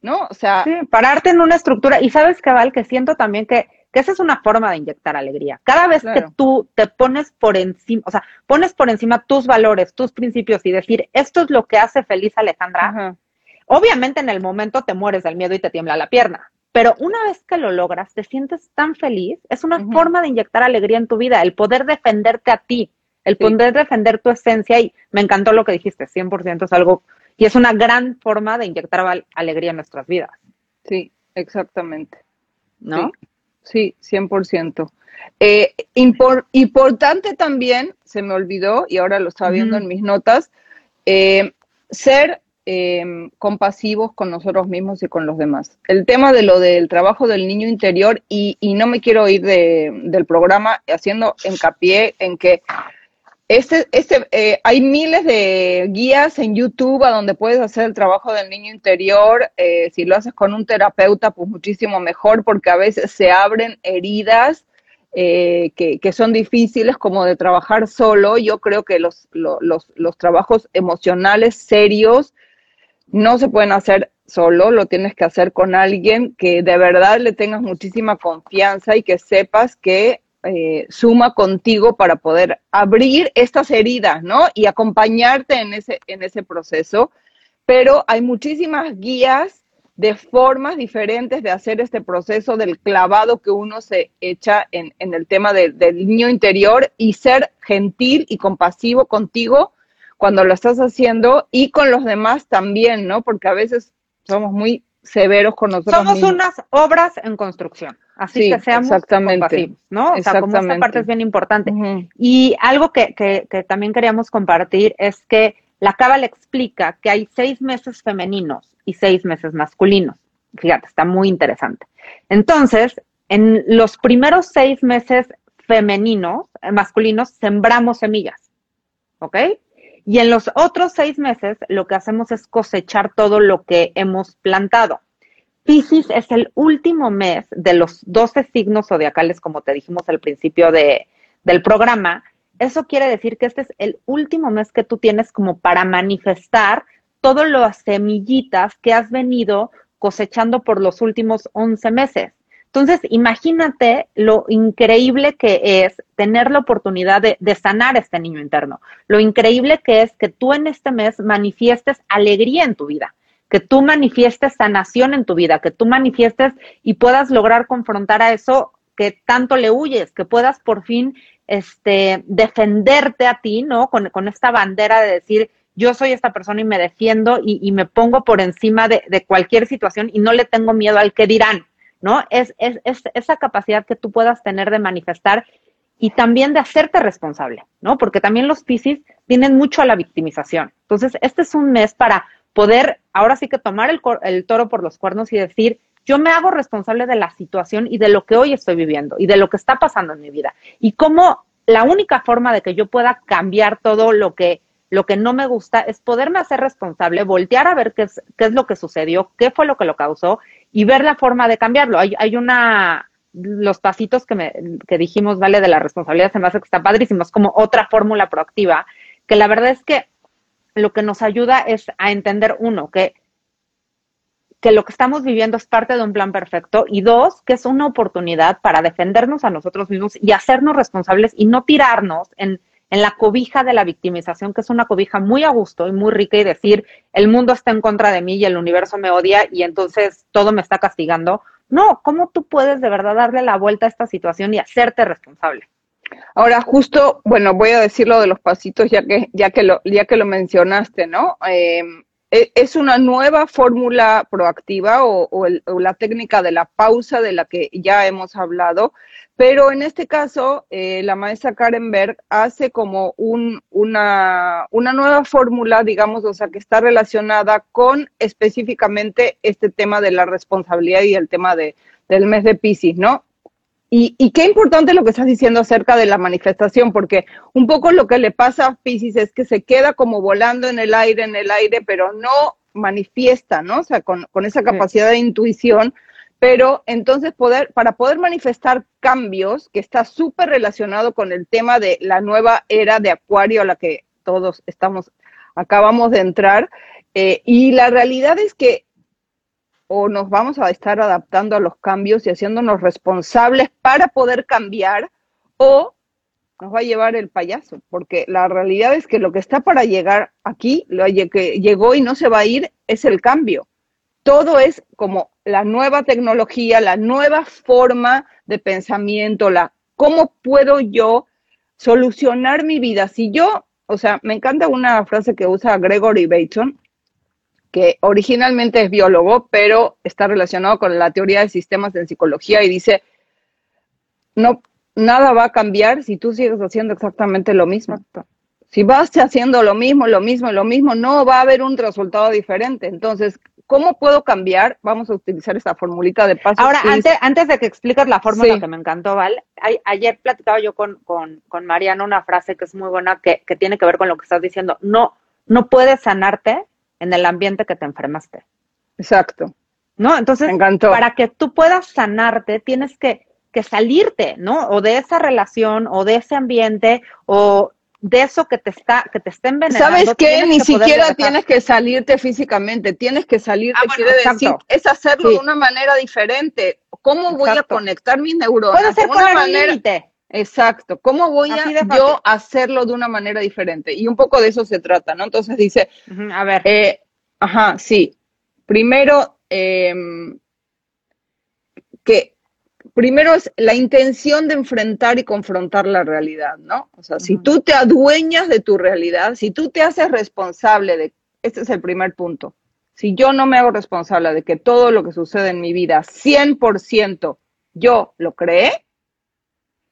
¿no? O sea, Sí, pararte en una estructura. Y sabes, Cabal, que siento también que, que esa es una forma de inyectar alegría. Cada vez Claro. que tú te pones por encima, o sea, pones por encima tus valores, tus principios y decir, esto es lo que hace feliz a Alejandra, ajá, obviamente en el momento te mueres del miedo y te tiembla la pierna. Pero una vez que lo logras, te sientes tan feliz, es una forma de inyectar alegría en tu vida, el poder defenderte a ti, el Sí. poder defender tu esencia. Y me encantó lo que dijiste, 100% es algo, y es una gran forma de inyectar alegría en nuestras vidas, sí, exactamente. ¿no? Sí, 100%. Eh, impor- importante también, se me olvidó y ahora lo estaba viendo en mis notas, eh, ser eh, compasivos con nosotros mismos y con los demás. El tema de lo del trabajo del niño interior y, y no me quiero ir de- del programa haciendo hincapié en que este, este, eh, hay miles de guías en YouTube a donde puedes hacer el trabajo del niño interior. eh, si lo haces con un terapeuta, pues muchísimo mejor, porque a veces se abren heridas eh, que, son difíciles como de trabajar solo. Yo creo que los, lo- los, los trabajos emocionales serios no se pueden hacer solo, lo tienes que hacer con alguien que de verdad le tengas muchísima confianza y que sepas que eh, suma contigo para poder abrir estas heridas, ¿no? Y acompañarte en ese, en ese proceso. Pero hay muchísimas guías de formas diferentes de hacer este proceso del clavado que uno se echa en, en el tema de- del niño interior y ser gentil y compasivo contigo cuando lo estás haciendo y con los demás también, ¿no? Porque a veces somos muy severos con nosotros Somos mismos. unas obras en construcción, así Sí, que seamos exactamente. compasivos, ¿no? O sea, como esta parte es bien importante. Y algo que, que, que también queríamos compartir es que la Cábala explica que hay seis meses femeninos y seis meses masculinos. Fíjate, está muy interesante. Entonces, en los primeros seis meses femeninos, eh, masculinos, sembramos semillas, ¿ok? Y en los otros seis meses lo que hacemos es cosechar todo lo que hemos plantado. Piscis es el último mes de los 12 signos zodiacales, como te dijimos al principio de, del programa. Eso quiere decir que este es el último mes que tú tienes como para manifestar todas las semillitas que has venido cosechando por los últimos 11 meses. Entonces, imagínate lo increíble que es tener la oportunidad de, de sanar a este niño interno. Lo increíble que es que tú en este mes manifiestes alegría en tu vida que tú manifiestes sanación en tu vida, que tú manifiestes y puedas lograr confrontar a eso que tanto le huyes, que puedas por fin este, defenderte a ti, ¿no? Con, esta bandera de decir, yo soy esta persona y me defiendo y, me pongo por encima de, cualquier situación y no le tengo miedo al que dirán, ¿no? Es, es, es esa capacidad que tú puedas tener de manifestar y también de hacerte responsable, ¿no? Porque también los Piscis tienen mucho a la victimización. Entonces, este es un mes para poder ahora sí que tomar el, el, toro por los cuernos y decir, yo me hago responsable de la situación y de lo que hoy estoy viviendo y de lo que está pasando en mi vida. Y cómo la única forma de que yo pueda cambiar todo lo que, lo que no me gusta es poderme hacer responsable, voltear a ver qué es, qué es lo que sucedió, qué fue lo que lo causó y ver la forma de cambiarlo. Hay, hay una, los pasitos que, me, que dijimos, vale, de la responsabilidad, se me hace que está padrísimo, es como otra fórmula proactiva, que la verdad es que lo que nos ayuda es a entender, uno, que, que lo que estamos viviendo es parte de un plan perfecto y dos, que es una oportunidad para defendernos a nosotros mismos y hacernos responsables y no tirarnos en, en la cobija de la victimización, que es una cobija muy a gusto y muy rica y decir, el mundo está en contra de mí y el universo me odia y entonces todo me está castigando. No, ¿cómo tú puedes de verdad darle la vuelta a esta situación y hacerte responsable? Ahora, justo, bueno, voy a decir lo de los pasitos ya que, ya que, lo, ya que lo mencionaste, ¿no? Eh, es una nueva fórmula proactiva o, la técnica de la pausa de la que ya hemos hablado, pero en este caso eh, la maestra Karen Berg hace como un, una, una nueva fórmula, digamos, o sea, que está relacionada con específicamente este tema de la responsabilidad y el tema de, del mes de Pisces, ¿no? Y, qué importante lo que estás diciendo acerca de la manifestación, porque un poco lo que le pasa a Pisces es que se queda como volando en el aire, en el aire, pero no manifiesta, ¿no? O sea, con, esa capacidad de intuición, pero entonces poder, para poder manifestar cambios, que está súper relacionado con el tema de la nueva era de Acuario a la que todos estamos, acabamos de entrar, eh, y la realidad es que o nos vamos a estar adaptando a los cambios y haciéndonos responsables para poder cambiar o nos va a llevar el payaso, porque la realidad es que lo que está para llegar aquí, lo que llegó y no se va a ir, es el cambio. Todo es como la nueva tecnología, la nueva forma de pensamiento, la cómo puedo yo solucionar mi vida. Si yo, o sea, me encanta una frase que usa Gregory Bateson, que originalmente es biólogo, pero está relacionado con la teoría de sistemas en psicología y dice, no, nada va a cambiar si tú sigues haciendo exactamente lo mismo. Si vas haciendo lo mismo, lo mismo, lo mismo, no va a haber un resultado diferente. Entonces, ¿cómo puedo cambiar? Vamos a utilizar esa formulita de paso. Ahora, antes, antes de que expliques la fórmula que me encantó, Val, ayer platicaba yo con, con, con Mariano una frase que es muy buena que, que tiene que ver con lo que estás diciendo. No, no puedes sanarte en el ambiente que te enfermaste. Exacto. ¿No? Entonces, para que tú puedas sanarte, tienes que, que salirte, ¿no? O de esa relación, o de ese ambiente, o de eso que te está que te está envenenando. ¿Sabes qué? Ni siquiera tienes que salirte físicamente, tienes que salirte, ah, quiere decir, es hacerlo de una manera diferente. ¿Cómo voy a conectar mis neuronas? De una manera Exacto. ¿Cómo voy a yo hacerlo de una manera diferente? Y un poco de eso se trata, ¿no? Entonces dice, a ver. Eh, ajá, sí. Primero, que primero es la intención de enfrentar y confrontar la realidad, ¿no? O sea, si tú te adueñas de tu realidad, si tú te haces responsable de, este es el primer punto, si yo no me hago responsable de que todo lo que sucede en mi vida, 100% yo lo creé,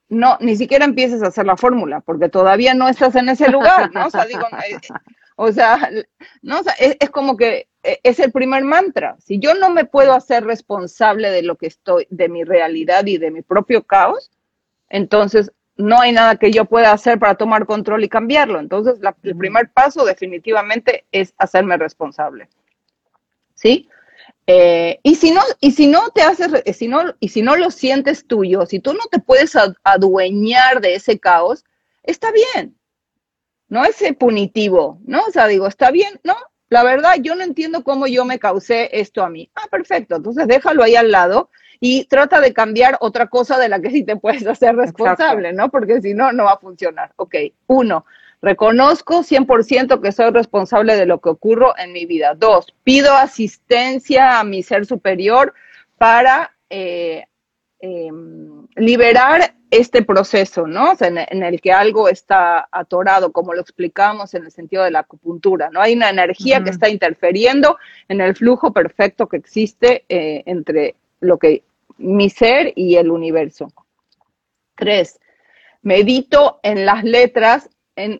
no, ni siquiera empieces a hacer la fórmula, porque todavía no estás en ese lugar, ¿no? O sea, digo, eh, o sea, no, es, como que es el primer mantra. Si yo no me puedo hacer responsable de lo que estoy, de mi realidad y de mi propio caos, entonces no hay nada que yo pueda hacer para tomar control y cambiarlo. Entonces, el primer paso definitivamente es hacerme responsable. ¿Sí? Eh, y si no, y si no te haces, si no, y si no lo sientes tuyo, si tú no te puedes adueñar de ese caos, está bien. No es punitivo, ¿no? O sea, digo, está bien, ¿no? La verdad, yo no entiendo cómo yo me causé esto a mí. Ah, perfecto. Entonces déjalo ahí al lado y trata de cambiar otra cosa de la que sí te puedes hacer responsable, ¿no? Porque si no, no va a funcionar. Ok, uno, Reconozco 100% que soy responsable de lo que ocurre en mi vida. Dos, pido asistencia a mi ser superior para eh, em, liberar este proceso, ¿no? en, el que algo está atorado, como lo explicamos en el sentido de la acupuntura, ¿no? Hay una energía que está interfiriendo en el flujo perfecto que existe eh, entre lo que mi ser y el universo. Tres, medito en las letras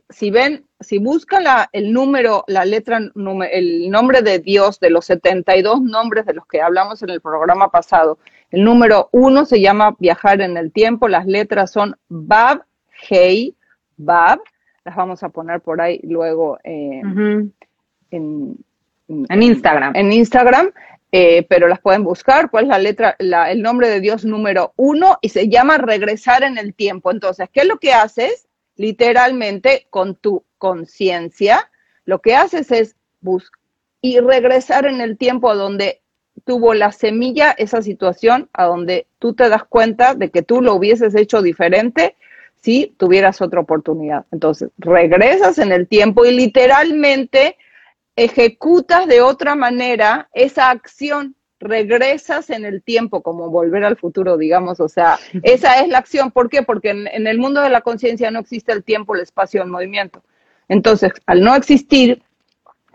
si ven, si buscan el número, la letra, el nombre de Dios de los 72 nombres de los que hablamos en el programa pasado, el número uno se llama viajar en el tiempo, las letras son Bab, Hey, Bab, las vamos a poner por ahí luego eh, en, Instagram. En Instagram. Eh, pero las pueden buscar, cuál es la letra, el nombre de Dios número uno, y se llama regresar en el tiempo. Entonces, ¿qué es lo que haces? literalmente con tu conciencia, lo que haces es buscar y regresar en el tiempo donde tuvo la semilla esa situación, a donde tú te das cuenta de que tú lo hubieses hecho diferente si tuvieras otra oportunidad. Entonces, regresas en el tiempo y literalmente ejecutas de otra manera esa acción, regresas en el tiempo, como volver al futuro, digamos, o sea, esa es la acción. ¿Por qué? Porque en, el mundo de la conciencia no existe el tiempo, el espacio, el movimiento. Entonces, al no existir,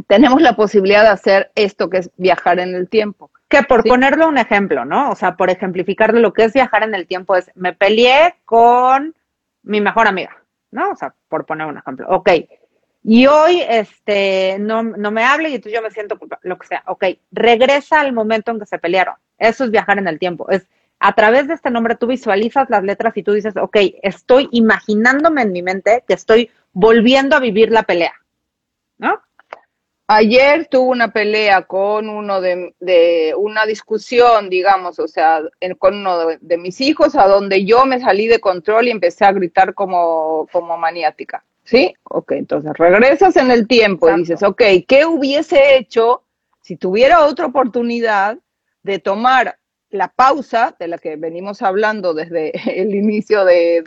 tenemos la posibilidad de hacer esto que es viajar en el tiempo. Que por ponerlo un ejemplo, ¿no? O sea, por ejemplificar lo que es viajar en el tiempo es, me peleé con mi mejor amiga, ¿no? O sea, por poner un ejemplo. Ok, y hoy este, no, no me hable y entonces yo me siento culpable, lo que sea. Ok, regresa al momento en que se pelearon. Eso es viajar en el tiempo. Es a través de este nombre tú visualizas las letras y tú dices, ok, estoy imaginándome en mi mente que estoy volviendo a vivir la pelea. ¿No? Ayer tuve una pelea con uno de, de una discusión, digamos, o sea, con uno de, de, mis hijos, a donde yo me salí de control y empecé a gritar como, como maniática. ¿Sí? Ok, entonces regresas en el tiempo y dices, ok, ¿qué hubiese hecho si tuviera otra oportunidad de tomar la pausa de la que venimos hablando desde el inicio de,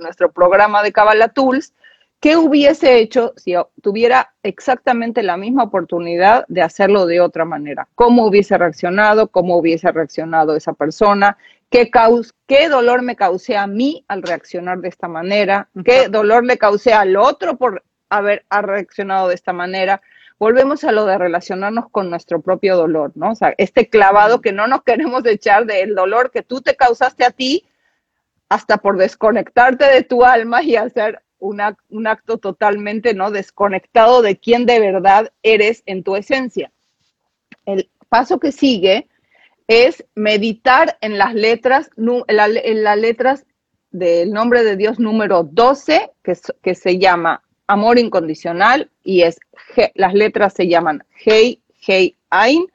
nuestro programa de Kabbalah Tools? ¿Qué hubiese hecho si tuviera exactamente la misma oportunidad de hacerlo de otra manera? ¿Cómo hubiese reaccionado? ¿Cómo hubiese reaccionado esa persona? ¿Qué, qué dolor me causé a mí al reaccionar de esta manera? ¿Qué dolor le causé al otro por haber reaccionado de esta manera? Volvemos a lo de relacionarnos con nuestro propio dolor, ¿no? O sea, este clavado que no nos queremos echar del dolor que tú te causaste a ti hasta por desconectarte de tu alma y hacer un acto totalmente no desconectado de quién de verdad eres en tu esencia. El paso que sigue es meditar en las letras, en, las letras del nombre de Dios número 12, que, se llama amor incondicional, y es las letras se llaman Hei, Hei, Ain.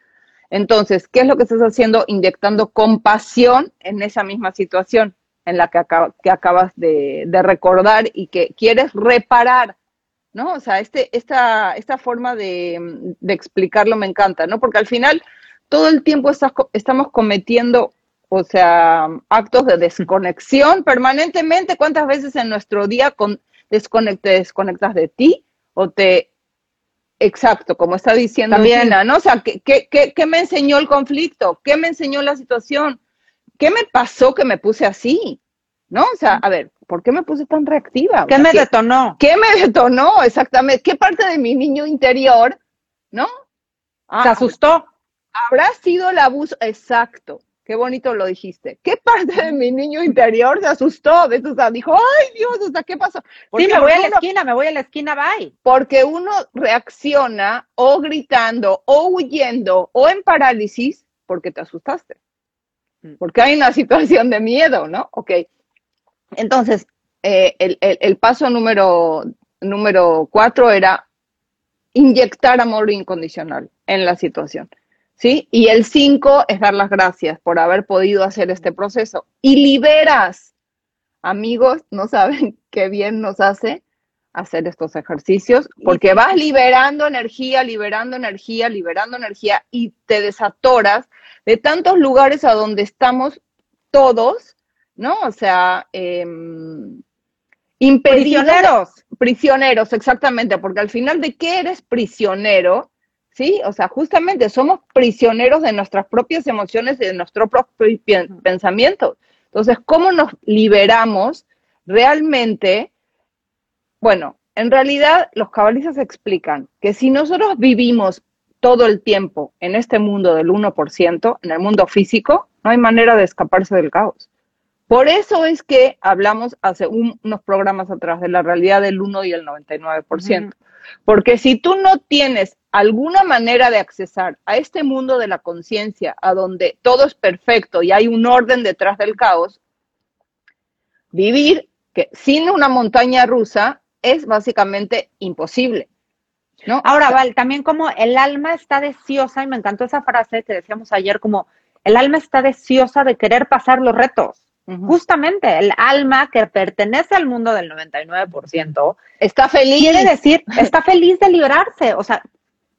Entonces, ¿qué es lo que estás haciendo? Inyectando compasión en esa misma situación en la que, que acabas de, recordar y que quieres reparar, ¿no? O sea, este, esta, esta forma de, de explicarlo me encanta, ¿no? Porque al final todo el tiempo estamos cometiendo, o sea, actos de desconexión permanentemente. ¿Cuántas veces en nuestro día con, te desconectas de ti o te... Exacto, como está diciendo También. ¿no? O sea, ¿qué, qué, qué, me enseñó el conflicto? ¿Qué me enseñó la situación? ¿Qué me pasó que me puse así? ¿No? O sea, a ver, ¿por qué me puse tan reactiva? ¿Qué me detonó? ¿Qué me detonó? Exactamente. ¿Qué parte de mi niño interior, no? Se asustó habrá sido el abuso, exacto. Qué bonito lo dijiste. ¿Qué parte de mi niño interior se asustó? De eso, dijo, ay Dios, o sea, ¿qué pasó? sí, me voy a la esquina, me voy a la esquina, bye. Porque uno reacciona o gritando, o huyendo, o en parálisis, porque te asustaste. Mm. Porque hay una situación de miedo, ¿no? Ok. Entonces, eh, el, el, paso número, número cuatro era inyectar amor incondicional en la situación. ¿sí? Y el 5 es dar las gracias por haber podido hacer este proceso. Y liberas. Amigos, no saben qué bien nos hace hacer estos ejercicios, porque vas liberando energía, liberando energía, liberando energía y te desatoras de tantos lugares a donde estamos todos, ¿no? O sea, eh, prisioneros. Prisioneros, exactamente, porque al final de qué eres prisionero, ¿sí? O sea, justamente somos prisioneros de nuestras propias emociones y de nuestros propios pensamientos. Entonces, ¿cómo nos liberamos realmente? Bueno, en realidad los cabalistas explican que si nosotros vivimos todo el tiempo en este mundo del 1%, en el mundo físico, no hay manera de escaparse del caos. Por eso es que hablamos hace unos programas atrás de la realidad del 1 y el 99%. Porque si tú no tienes alguna manera de accesar a este mundo de la conciencia, a donde todo es perfecto y hay un orden detrás del caos, vivir que sin una montaña rusa es básicamente imposible. ¿no? Ahora, Val, también como el alma está deseosa, y me encantó esa frase que decíamos ayer, como el alma está deseosa de querer pasar los retos. Justamente, el alma que pertenece al mundo del 99% está feliz. Quiere decir, está feliz de liberarse. O sea,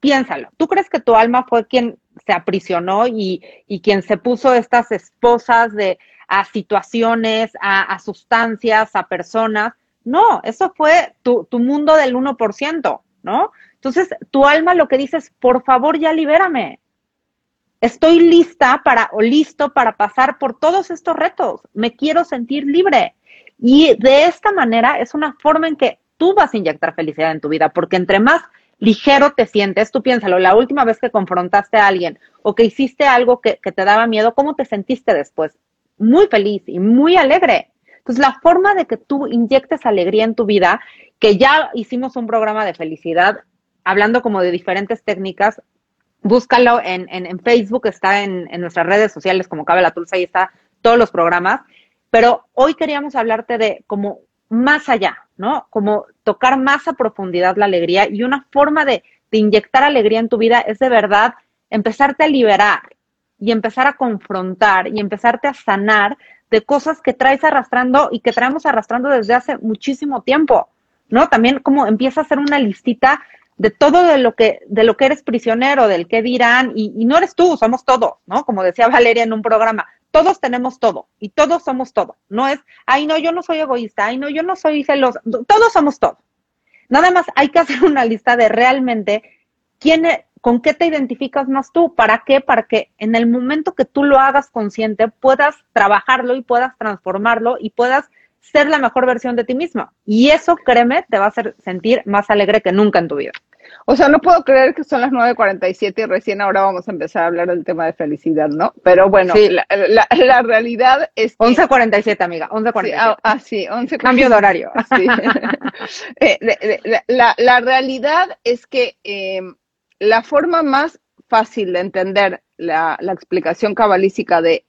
piénsalo. ¿Tú crees que tu alma fue quien se aprisionó y, y quien se puso estas esposas de a situaciones, a, a sustancias, a personas? No, eso fue tu, mundo del 1%, ¿no? Entonces, tu alma lo que dice es, por favor, ya libérame estoy lista para o listo para pasar por todos estos retos. Me quiero sentir libre. Y de esta manera es una forma en que tú vas a inyectar felicidad en tu vida, porque entre más ligero te sientes, tú piénsalo, la última vez que confrontaste a alguien o que hiciste algo que, que te daba miedo, ¿cómo te sentiste después? Muy feliz y muy alegre. Entonces, la forma de que tú inyectes alegría en tu vida, que ya hicimos un programa de felicidad, hablando como de diferentes técnicas, búscalo en, Facebook, está en, en, nuestras redes sociales como Cabe la Tulsa, ahí está todos los programas. Pero hoy queríamos hablarte de como más allá, ¿no? Como tocar más a profundidad la alegría y una forma de, de inyectar alegría en tu vida es de verdad empezarte a liberar y empezar a confrontar y empezarte a sanar de cosas que traes arrastrando y que traemos arrastrando desde hace muchísimo tiempo, ¿no? También como empieza a hacer una listita de todo de lo que, de lo que eres prisionero, del que dirán, y, y, no eres tú, somos todos, ¿no? Como decía Valeria en un programa, todos tenemos todo, y todos somos todo. No es, ay, no, yo no soy egoísta, ay, no, yo no soy celoso, todos somos todo. Nada más hay que hacer una lista de realmente quién, e, con qué te identificas más tú, para qué, para que en el momento que tú lo hagas consciente puedas trabajarlo y puedas transformarlo y puedas ser la mejor versión de ti misma. Y eso, créeme, te va a hacer sentir más alegre que nunca en tu vida. O sea, no puedo creer que son las 9.47 y recién ahora vamos a empezar a hablar del tema de felicidad, ¿no? Pero bueno, sí. la, la, la, realidad es que... 11.47, amiga, 11.47. Sí, ah, ah, sí, 11.47. Cambio de horario. Sí. eh, la, la, realidad es que eh, la forma más fácil de entender la, explicación cabalística de,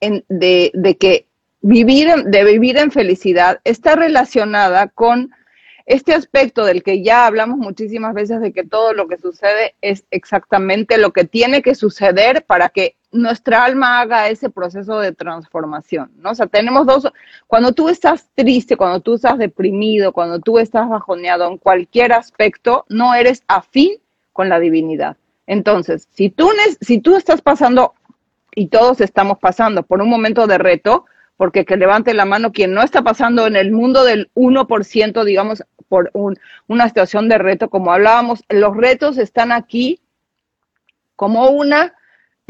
en, de, que vivir, de vivir en felicidad está relacionada con este aspecto del que ya hablamos muchísimas veces de que todo lo que sucede es exactamente lo que tiene que suceder para que nuestra alma haga ese proceso de transformación, ¿no? O sea, tenemos dos, cuando tú estás triste, cuando tú estás deprimido, cuando tú estás bajoneado en cualquier aspecto, no eres afín con la divinidad. Entonces, si tú, estás pasando, y todos estamos pasando por un momento de reto, porque que levante la mano quien no está pasando en el mundo del 1%, digamos, por un, una situación de reto, como hablábamos, los retos están aquí como una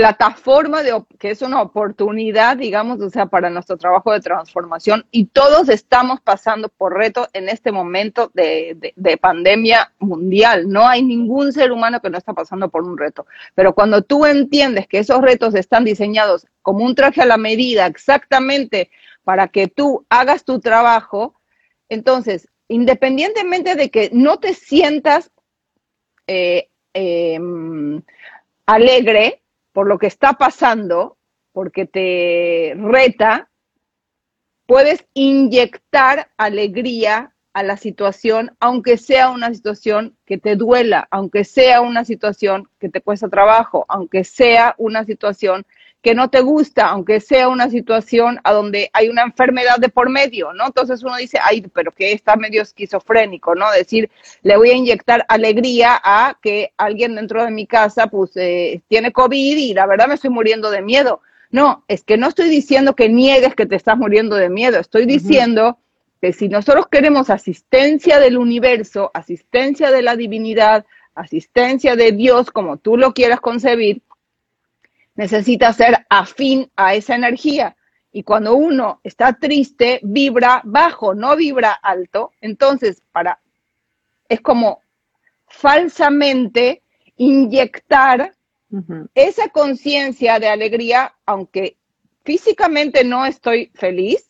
plataforma de, que es una oportunidad, digamos, o sea, para nuestro trabajo de transformación y todos estamos pasando por reto en este momento de, de, de, pandemia mundial. No hay ningún ser humano que no está pasando por un reto. Pero cuando tú entiendes que esos retos están diseñados como un traje a la medida exactamente para que tú hagas tu trabajo, entonces, independientemente de que no te sientas eh, eh, alegre, por lo que está pasando, porque te reta, puedes inyectar alegría a la situación, aunque sea una situación que te duela, aunque sea una situación que te cuesta trabajo, aunque sea una situación que no te gusta, aunque sea una situación a donde hay una enfermedad de por medio, ¿no? Entonces uno dice, ay, pero que está medio esquizofrénico, ¿no? Decir, le voy a inyectar alegría a que alguien dentro de mi casa, pues, eh, tiene COVID y la verdad me estoy muriendo de miedo. No, es que no estoy diciendo que niegues que te estás muriendo de miedo, estoy diciendo uh -huh. que si nosotros queremos asistencia del universo, asistencia de la divinidad, asistencia de Dios, como tú lo quieras concebir, necesita ser afín a esa energía. Y cuando uno está triste, vibra bajo, no vibra alto. Entonces, para es como falsamente inyectar uh -huh. esa conciencia de alegría, aunque físicamente no estoy feliz,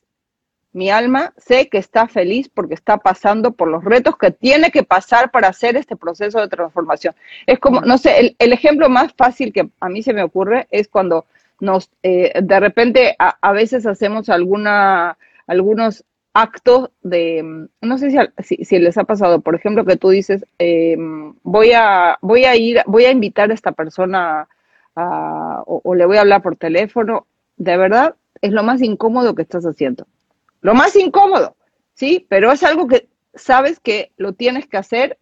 mi alma sé que está feliz porque está pasando por los retos que tiene que pasar para hacer este proceso de transformación. Es como, no sé, el, el ejemplo más fácil que a mí se me ocurre es cuando nos, eh, de repente, a, a, veces hacemos alguna, algunos actos de, no sé si, si, si, les ha pasado, por ejemplo, que tú dices, eh, voy, a, voy a ir, voy a invitar a esta persona a, o, o le voy a hablar por teléfono, de verdad, es lo más incómodo que estás haciendo. Lo más incómodo, ¿sí? Pero es algo que sabes que lo tienes que hacer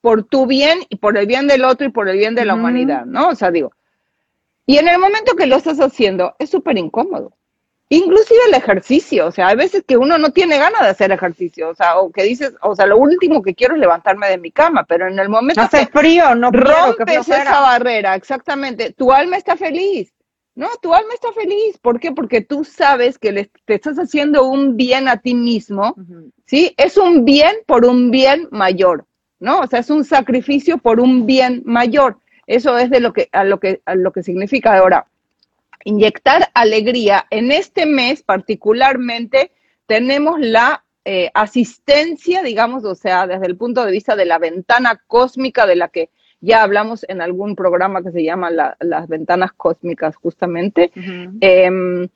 por tu bien y por el bien del otro y por el bien de la humanidad, ¿no? O sea, digo, y en el momento que lo estás haciendo es súper incómodo. Inclusive el ejercicio, o sea, hay veces que uno no tiene ganas de hacer ejercicio, o sea, o que dices, o sea, lo último que quiero es levantarme de mi cama, pero en el momento Hace frío, no rompes esa barrera, exactamente, tu alma está feliz, no, tu alma está feliz, ¿por qué? Porque tú sabes que le, te estás haciendo un bien a ti mismo, ¿sí? Es un bien por un bien mayor, ¿no? O sea, es un sacrificio por un bien mayor. Eso es de lo que a lo que a lo que significa ahora inyectar alegría. En este mes particularmente tenemos la eh, asistencia, digamos, o sea, desde el punto de vista de la ventana cósmica de la que ya hablamos en algún programa que se llama las ventanas cósmicas justamente, em,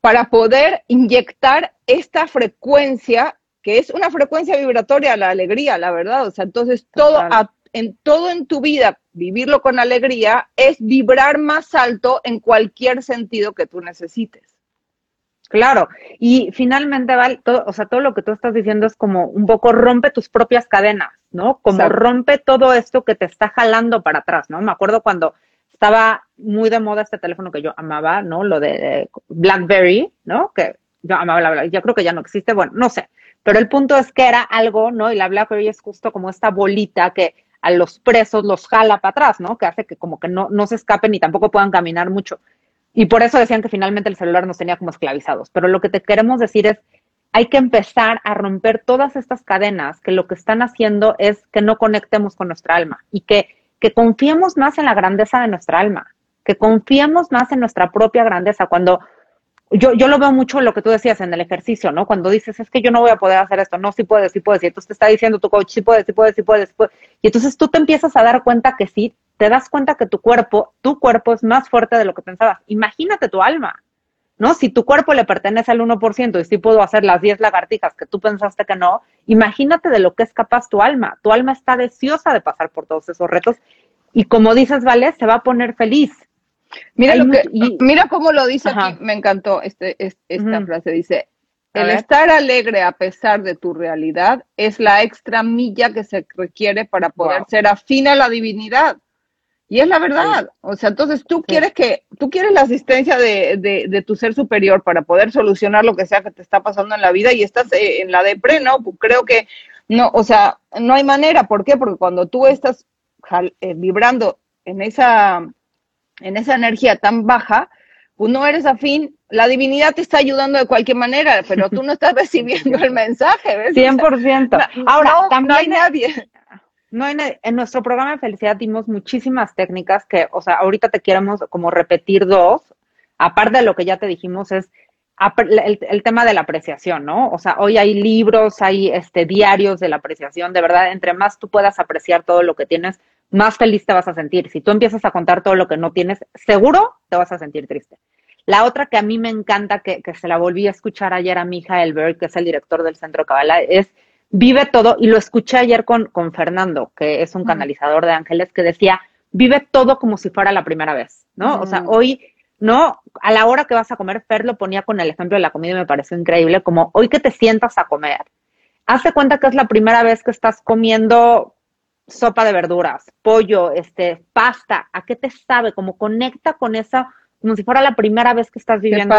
para poder inyectar esta frecuencia, que es una frecuencia vibratoria, la alegría, la verdad, o sea, entonces todo en todo en tu vida vivirlo con alegría es vibrar más alto en cualquier sentido que tú necesites. Claro, y finalmente, Val, todo, o sea, todo lo que tú estás diciendo es como un poco rompe tus propias cadenas, ¿no? Como rompe todo esto que te está jalando para atrás, ¿no? Me acuerdo cuando estaba muy de moda este teléfono que yo amaba, ¿no? Lo de BlackBerry, ¿no? Que yo amaba la BlackBerry, yo creo que ya no existe, bueno, no sé, pero el punto es que era algo, ¿no? Y la BlackBerry es justo como esta bolita que a los presos los jala para atrás, ¿no? Que hace que como que no, no se escapen y tampoco puedan caminar mucho. Y por eso decían que finalmente el celular nos tenía como esclavizados. Pero lo que te queremos decir es, hay que empezar a romper todas estas cadenas que lo que están haciendo es que no conectemos con nuestra alma y que, que confiemos más en la grandeza de nuestra alma, que confiemos más en nuestra propia grandeza. Cuando yo, yo lo veo mucho lo que tú decías en el ejercicio, ¿no? Cuando dices, es que yo no voy a poder hacer esto, no, sí puedes, sí puedes, y entonces te está diciendo tu coach, sí puedes, sí puedes, sí puedes, sí puedes. Y entonces tú te empiezas a dar cuenta que sí, te das cuenta que tu cuerpo, tu cuerpo es más fuerte de lo que pensabas. Imagínate tu alma, ¿no? Si tu cuerpo le pertenece al 1% y sí puedo hacer las 10 lagartijas que tú pensaste que no, imagínate de lo que es capaz tu alma. Tu alma está deseosa de pasar por todos esos retos y como dices, Vale, se va a poner feliz Mira, lo que, mira cómo lo dice aquí, me encantó este, esta frase, dice, el estar alegre a pesar de tu realidad es la extra milla que se requiere para poder ser afín a la divinidad. Y es la verdad. O sea, entonces tú quieres que, tú quieres la asistencia de, de, tu ser superior para poder solucionar lo que sea que te está pasando en la vida y estás eh, en la depre, ¿no? Creo que no, o sea, no hay manera. ¿Por qué? Porque cuando tú estás eh, vibrando en esa en esa energía tan baja, pues no eres afín, la divinidad te está ayudando de cualquier manera, pero tú no estás recibiendo el mensaje, ¿ves? 100%. Ahora, también no hay nadie. No nadie. En nuestro programa de felicidad dimos muchísimas técnicas que, o sea, ahorita te queremos como repetir dos. Aparte de lo que ya te dijimos, es el, el, tema de la apreciación, ¿no? O sea, hoy hay libros, hay este, diarios de la apreciación, de verdad, entre más tú puedas apreciar todo lo que tienes, más feliz te vas a sentir. Si tú empiezas a contar todo lo que no tienes, seguro te vas a sentir triste. La otra que a mí me encanta, que, se la volví a escuchar ayer a mi hija Elbert, que es el director del Centro Cabala, es vive todo, y lo escuché ayer con, con Fernando, que es un canalizador de ángeles, que decía, vive todo como si fuera la primera vez, ¿no? O sea, hoy, ¿no? A la hora que vas a comer, Fer lo ponía con el ejemplo de la comida y me pareció increíble, como hoy que te sientas a comer, hace cuenta que es la primera vez que estás comiendo sopa de verduras, pollo, este, pasta, ¿a qué te sabe? Como conecta con esa, como si fuera la primera vez que estás viviendo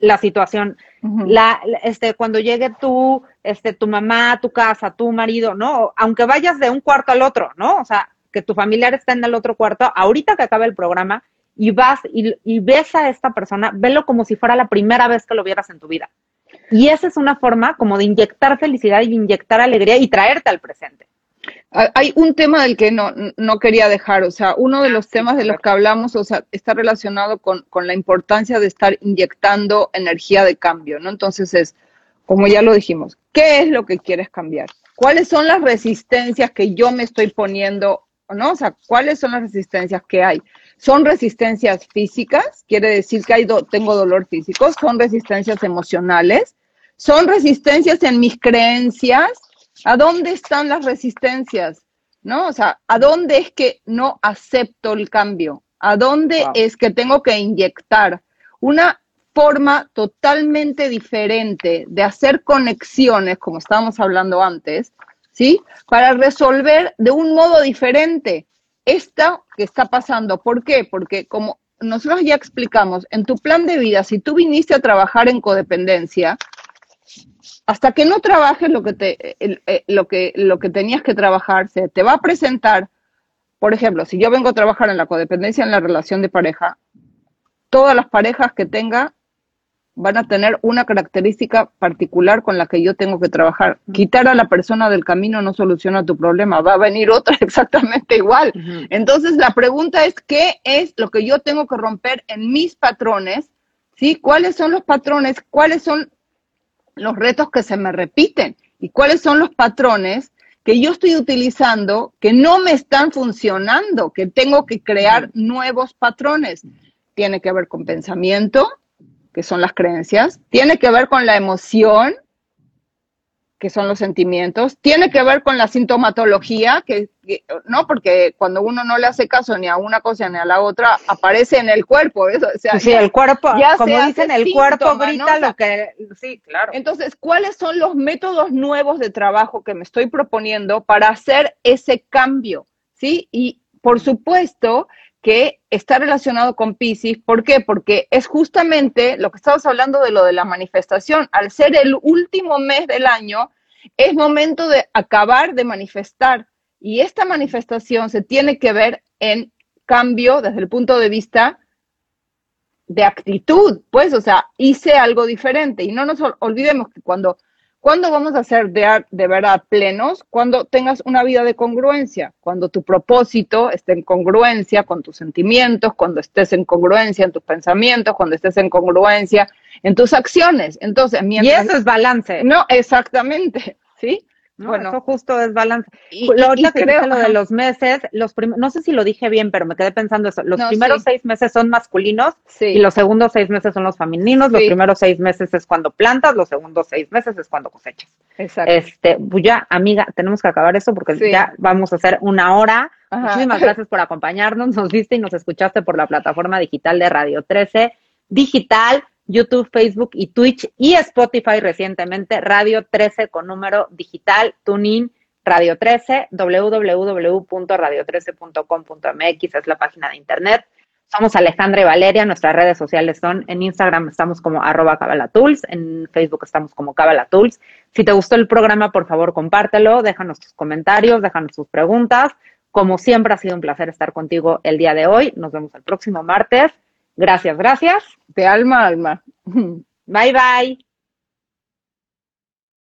la situación. la, este, cuando llegue tú, este, tu mamá, tu casa, tu marido, ¿no? Aunque vayas de un cuarto al otro, ¿no? O sea, que tu familiar está en el otro cuarto, ahorita que acabe el programa, y vas y, y ves a esta persona, velo como si fuera la primera vez que lo vieras en tu vida. Y esa es una forma como de inyectar felicidad y inyectar alegría y traerte al presente. Hay un tema del que no, no quería dejar, o sea, uno de los temas de los que hablamos, o sea, está relacionado con, con la importancia de estar inyectando energía de cambio, ¿no? Entonces es, como ya lo dijimos, ¿qué es lo que quieres cambiar? ¿Cuáles son las resistencias que yo me estoy poniendo, ¿no? O sea, ¿cuáles son las resistencias que hay? ¿Son resistencias físicas? Quiere decir que hay tengo dolor físico. ¿Son resistencias emocionales? ¿Son resistencias en mis creencias? ¿A dónde están las resistencias? ¿No? O sea, ¿a dónde es que no acepto el cambio? ¿A dónde es que tengo que inyectar una forma totalmente diferente de hacer conexiones, como estábamos hablando antes, ¿sí? Para resolver de un modo diferente esto que está pasando. ¿Por qué? Porque como nosotros ya explicamos, en tu plan de vida, si tú viniste a trabajar en codependencia, hasta que no trabajes lo que, te, eh, lo que, lo que tenías que trabajar, se te va a presentar, por ejemplo, si yo vengo a trabajar en la codependencia en la relación de pareja, todas las parejas que tenga van a tener una característica particular con la que yo tengo que trabajar. Quitar a la persona del camino no soluciona tu problema, va a venir otra exactamente igual. Entonces la pregunta es, ¿qué es lo que yo tengo que romper en mis patrones? ¿Sí? ¿Cuáles son los patrones? ¿Cuáles son los retos que se me repiten? ¿Y cuáles son los patrones que yo estoy utilizando que no me están funcionando, que tengo que crear nuevos patrones? Tiene que ver con pensamiento, que son las creencias, tiene que ver con la emoción, que son los sentimientos, tiene que ver con la sintomatología, que, no, porque cuando uno no le hace caso ni a una cosa ni a la otra, aparece en el cuerpo. Eso, sí, el cuerpo, como dicen, el cuerpo grita lo que, sí, claro. Entonces, ¿cuáles son los métodos nuevos de trabajo que me estoy proponiendo para hacer ese cambio? ¿Sí? Y por supuesto que está relacionado con Pisces. ¿Por qué? Porque es justamente lo que estamos hablando de lo de la manifestación. Al ser el último mes del año, es momento de acabar de manifestar. Y esta manifestación se tiene que ver en cambio desde el punto de vista de actitud, pues, o sea, hice algo diferente. Y no nos olvidemos que cuando ¿Cuándo vamos a ser de, de verdad plenos? Cuando tengas una vida de congruencia, cuando tu propósito esté en congruencia con tus sentimientos, cuando estés en congruencia en tus pensamientos, cuando estés en congruencia en tus acciones. Entonces, mientras... Y eso es balance. No, exactamente, ¿sí? Bueno, eso justo es balance. Y, lo, que creo, lo de los meses, los no sé si lo dije bien, pero me quedé pensando eso. Los primeros seis meses son masculinos y los segundos seis meses son los femeninos. Los primeros seis meses es cuando plantas, los segundos seis meses es cuando cosechas. Exacto. Este, pues ya, amiga, tenemos que acabar eso porque ya vamos a hacer una hora. Muchísimas gracias por acompañarnos. Nos viste y nos escuchaste por la plataforma digital de Radio 13 Digital. YouTube, Facebook y Twitch y Spotify recientemente, Radio 13 con número digital, TuneIn, Radio 13, www.radio13.com.mx es la página de internet. Somos Alejandra y Valeria, nuestras redes sociales son en Instagram estamos como arroba cabalatools, en Facebook estamos como cabalatools. Si te gustó el programa, por favor compártelo, déjanos tus comentarios, déjanos tus preguntas. Como siempre ha sido un placer estar contigo el día de hoy. Nos vemos el próximo martes. Gracias, gracias. De alma a alma. Bye, bye.